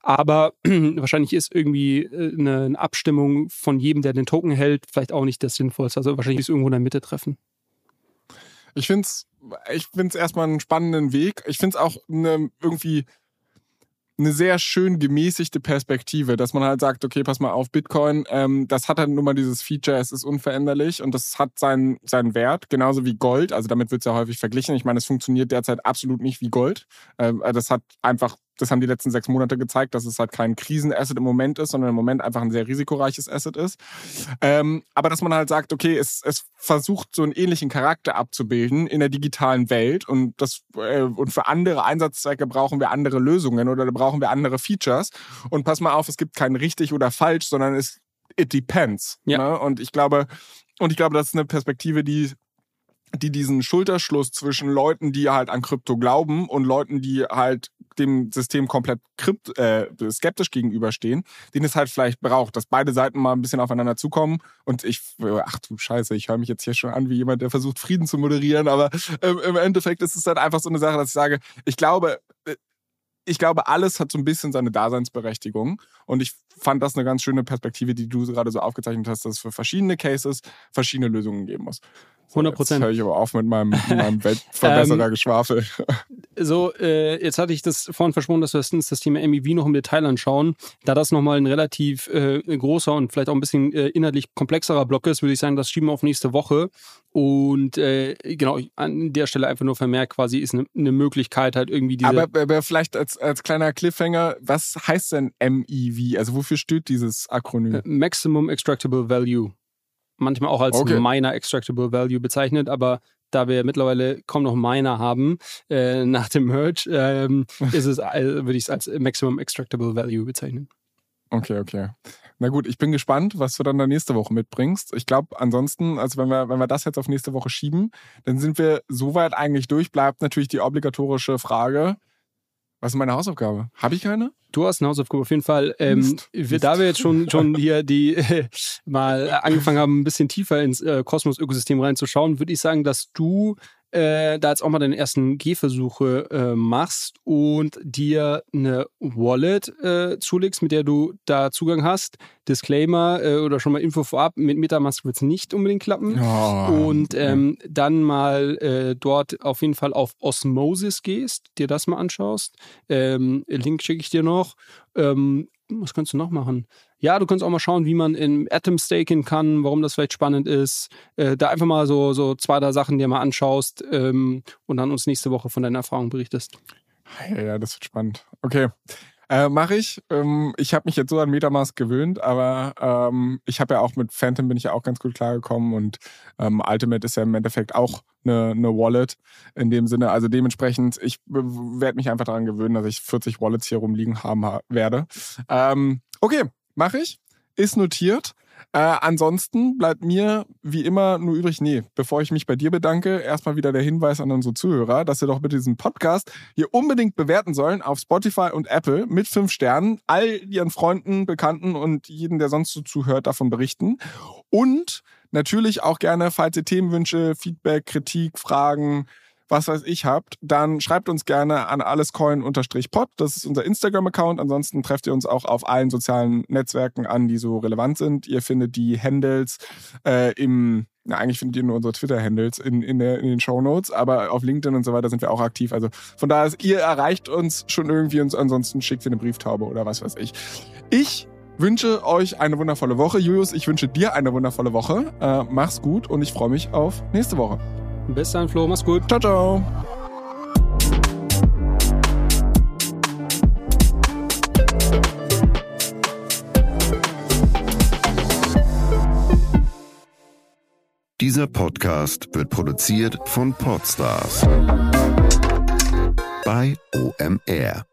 Aber wahrscheinlich ist irgendwie äh, eine, Abstimmung von jedem, der den Token hält, vielleicht auch nicht das Sinnvollste. Also wahrscheinlich ist es irgendwo in der Mitte treffen. Ich finde es ich find's erstmal einen spannenden Weg. Ich finde es auch eine, irgendwie eine sehr schön gemäßigte Perspektive, dass man halt sagt, okay, pass mal auf, Bitcoin, ähm, das hat halt nun mal dieses Feature, es ist unveränderlich und das hat seinen, seinen Wert, genauso wie Gold. Also damit wird es ja häufig verglichen. Ich meine, es funktioniert derzeit absolut nicht wie Gold. Ähm, das hat einfach das haben die letzten sechs Monate gezeigt, dass es halt kein Krisenasset im Moment ist, sondern im Moment einfach ein sehr risikoreiches Asset ist. Ähm, aber dass man halt sagt, okay, es, es versucht so einen ähnlichen Charakter abzubilden in der digitalen Welt und das äh, und für andere Einsatzzwecke brauchen wir andere Lösungen oder brauchen wir andere Features. Und pass mal auf, es gibt kein richtig oder falsch, sondern es it depends. Ja. Ne? Und ich glaube, und ich glaube, das ist eine Perspektive, die die diesen Schulterschluss zwischen Leuten, die halt an Krypto glauben und Leuten, die halt dem System komplett krypt, äh, skeptisch gegenüberstehen, den es halt vielleicht braucht, dass beide Seiten mal ein bisschen aufeinander zukommen. Und ich, ach du Scheiße, ich höre mich jetzt hier schon an wie jemand, der versucht, Frieden zu moderieren, aber ähm, im Endeffekt ist es halt einfach so eine Sache, dass ich sage, ich glaube, äh, ich glaube, alles hat so ein bisschen seine Daseinsberechtigung. Und ich fand das eine ganz schöne Perspektive, die du gerade so aufgezeichnet hast, dass es für verschiedene Cases verschiedene Lösungen geben muss. 100 Prozent. Jetzt höre ich aber auf mit meinem, meinem Weltverbesserer-Geschwafel. Ähm, so, äh, jetzt hatte ich das vorhin versprochen, dass wir uns das Thema MEV noch im Detail anschauen. Da das nochmal ein relativ äh, großer und vielleicht auch ein bisschen äh, inhaltlich komplexerer Block ist, würde ich sagen, das schieben wir auf nächste Woche. Und äh, genau, an der Stelle einfach nur vermerkt, quasi ist eine, eine Möglichkeit halt irgendwie diese. Aber, aber vielleicht als, als kleiner Cliffhanger, was heißt denn MEV? Also wofür steht dieses Akronym? Äh, Maximum Extractable Value manchmal auch als okay. Miner Extractable Value bezeichnet, aber da wir mittlerweile kaum noch Miner haben äh, nach dem Merge, ähm, ist es, äh, würde ich es als Maximum Extractable Value bezeichnen. Okay, okay. Na gut, ich bin gespannt, was du dann da nächste Woche mitbringst. Ich glaube, ansonsten, also wenn wir, wenn wir das jetzt auf nächste Woche schieben, dann sind wir soweit eigentlich durch. Bleibt natürlich die obligatorische Frage, was ist meine Hausaufgabe? Habe ich keine? Du hast eine Hausaufgabe auf jeden Fall. Ähm, Mist. Wir, da wir jetzt schon, schon hier die äh, mal angefangen haben, ein bisschen tiefer ins äh, Kosmos-Ökosystem reinzuschauen, würde ich sagen, dass du äh, da jetzt auch mal deine ersten Gehversuche äh, machst und dir eine Wallet äh, zulegst, mit der du da Zugang hast. Disclaimer äh, oder schon mal Info vorab, mit Metamask wird es nicht unbedingt klappen. Oh, und ähm, ja. dann mal äh, dort auf jeden Fall auf Osmosis gehst, dir das mal anschaust. Ähm, Link schicke ich dir noch. Ähm, was kannst du noch machen? Ja, du kannst auch mal schauen, wie man in Atom staken kann, warum das vielleicht spannend ist. Äh, da einfach mal so, so zwei, drei Sachen dir mal anschaust ähm, und dann uns nächste Woche von deinen Erfahrungen berichtest. Ja, ja das wird spannend. Okay. Äh, Mache ich. Ähm, ich habe mich jetzt so an Metamask gewöhnt, aber ähm, ich habe ja auch mit Phantom bin ich ja auch ganz gut klargekommen und ähm, Ultimate ist ja im Endeffekt auch eine, eine Wallet in dem Sinne. Also dementsprechend, ich werde mich einfach daran gewöhnen, dass ich 40 Wallets hier rumliegen haben werde. Ähm, okay, mache ich. Ist notiert. Äh, ansonsten bleibt mir wie immer nur übrig, nee, bevor ich mich bei dir bedanke, erstmal wieder der Hinweis an unsere Zuhörer, dass sie doch bitte diesen Podcast hier unbedingt bewerten sollen auf Spotify und Apple mit fünf Sternen, all ihren Freunden, Bekannten und jeden, der sonst so zuhört, davon berichten. Und natürlich auch gerne, falls ihr Themenwünsche, Feedback, Kritik, Fragen, was weiß ich habt, dann schreibt uns gerne an allescoin-pod. Das ist unser Instagram-Account. Ansonsten trefft ihr uns auch auf allen sozialen Netzwerken an, die so relevant sind. Ihr findet die Handles äh, im na, eigentlich findet ihr nur unsere Twitter-Handles in, in, in den Show Notes, aber auf LinkedIn und so weiter sind wir auch aktiv. Also von daher, ist, ihr erreicht uns schon irgendwie und ansonsten schickt ihr eine Brieftaube oder was weiß ich. Ich wünsche euch eine wundervolle Woche. Julius, ich wünsche dir eine wundervolle Woche. Äh, mach's gut und ich freue mich auf nächste Woche. Bis dann, Flo. Mach's gut. Ciao, ciao. Dieser Podcast wird produziert von Podstars bei OMR.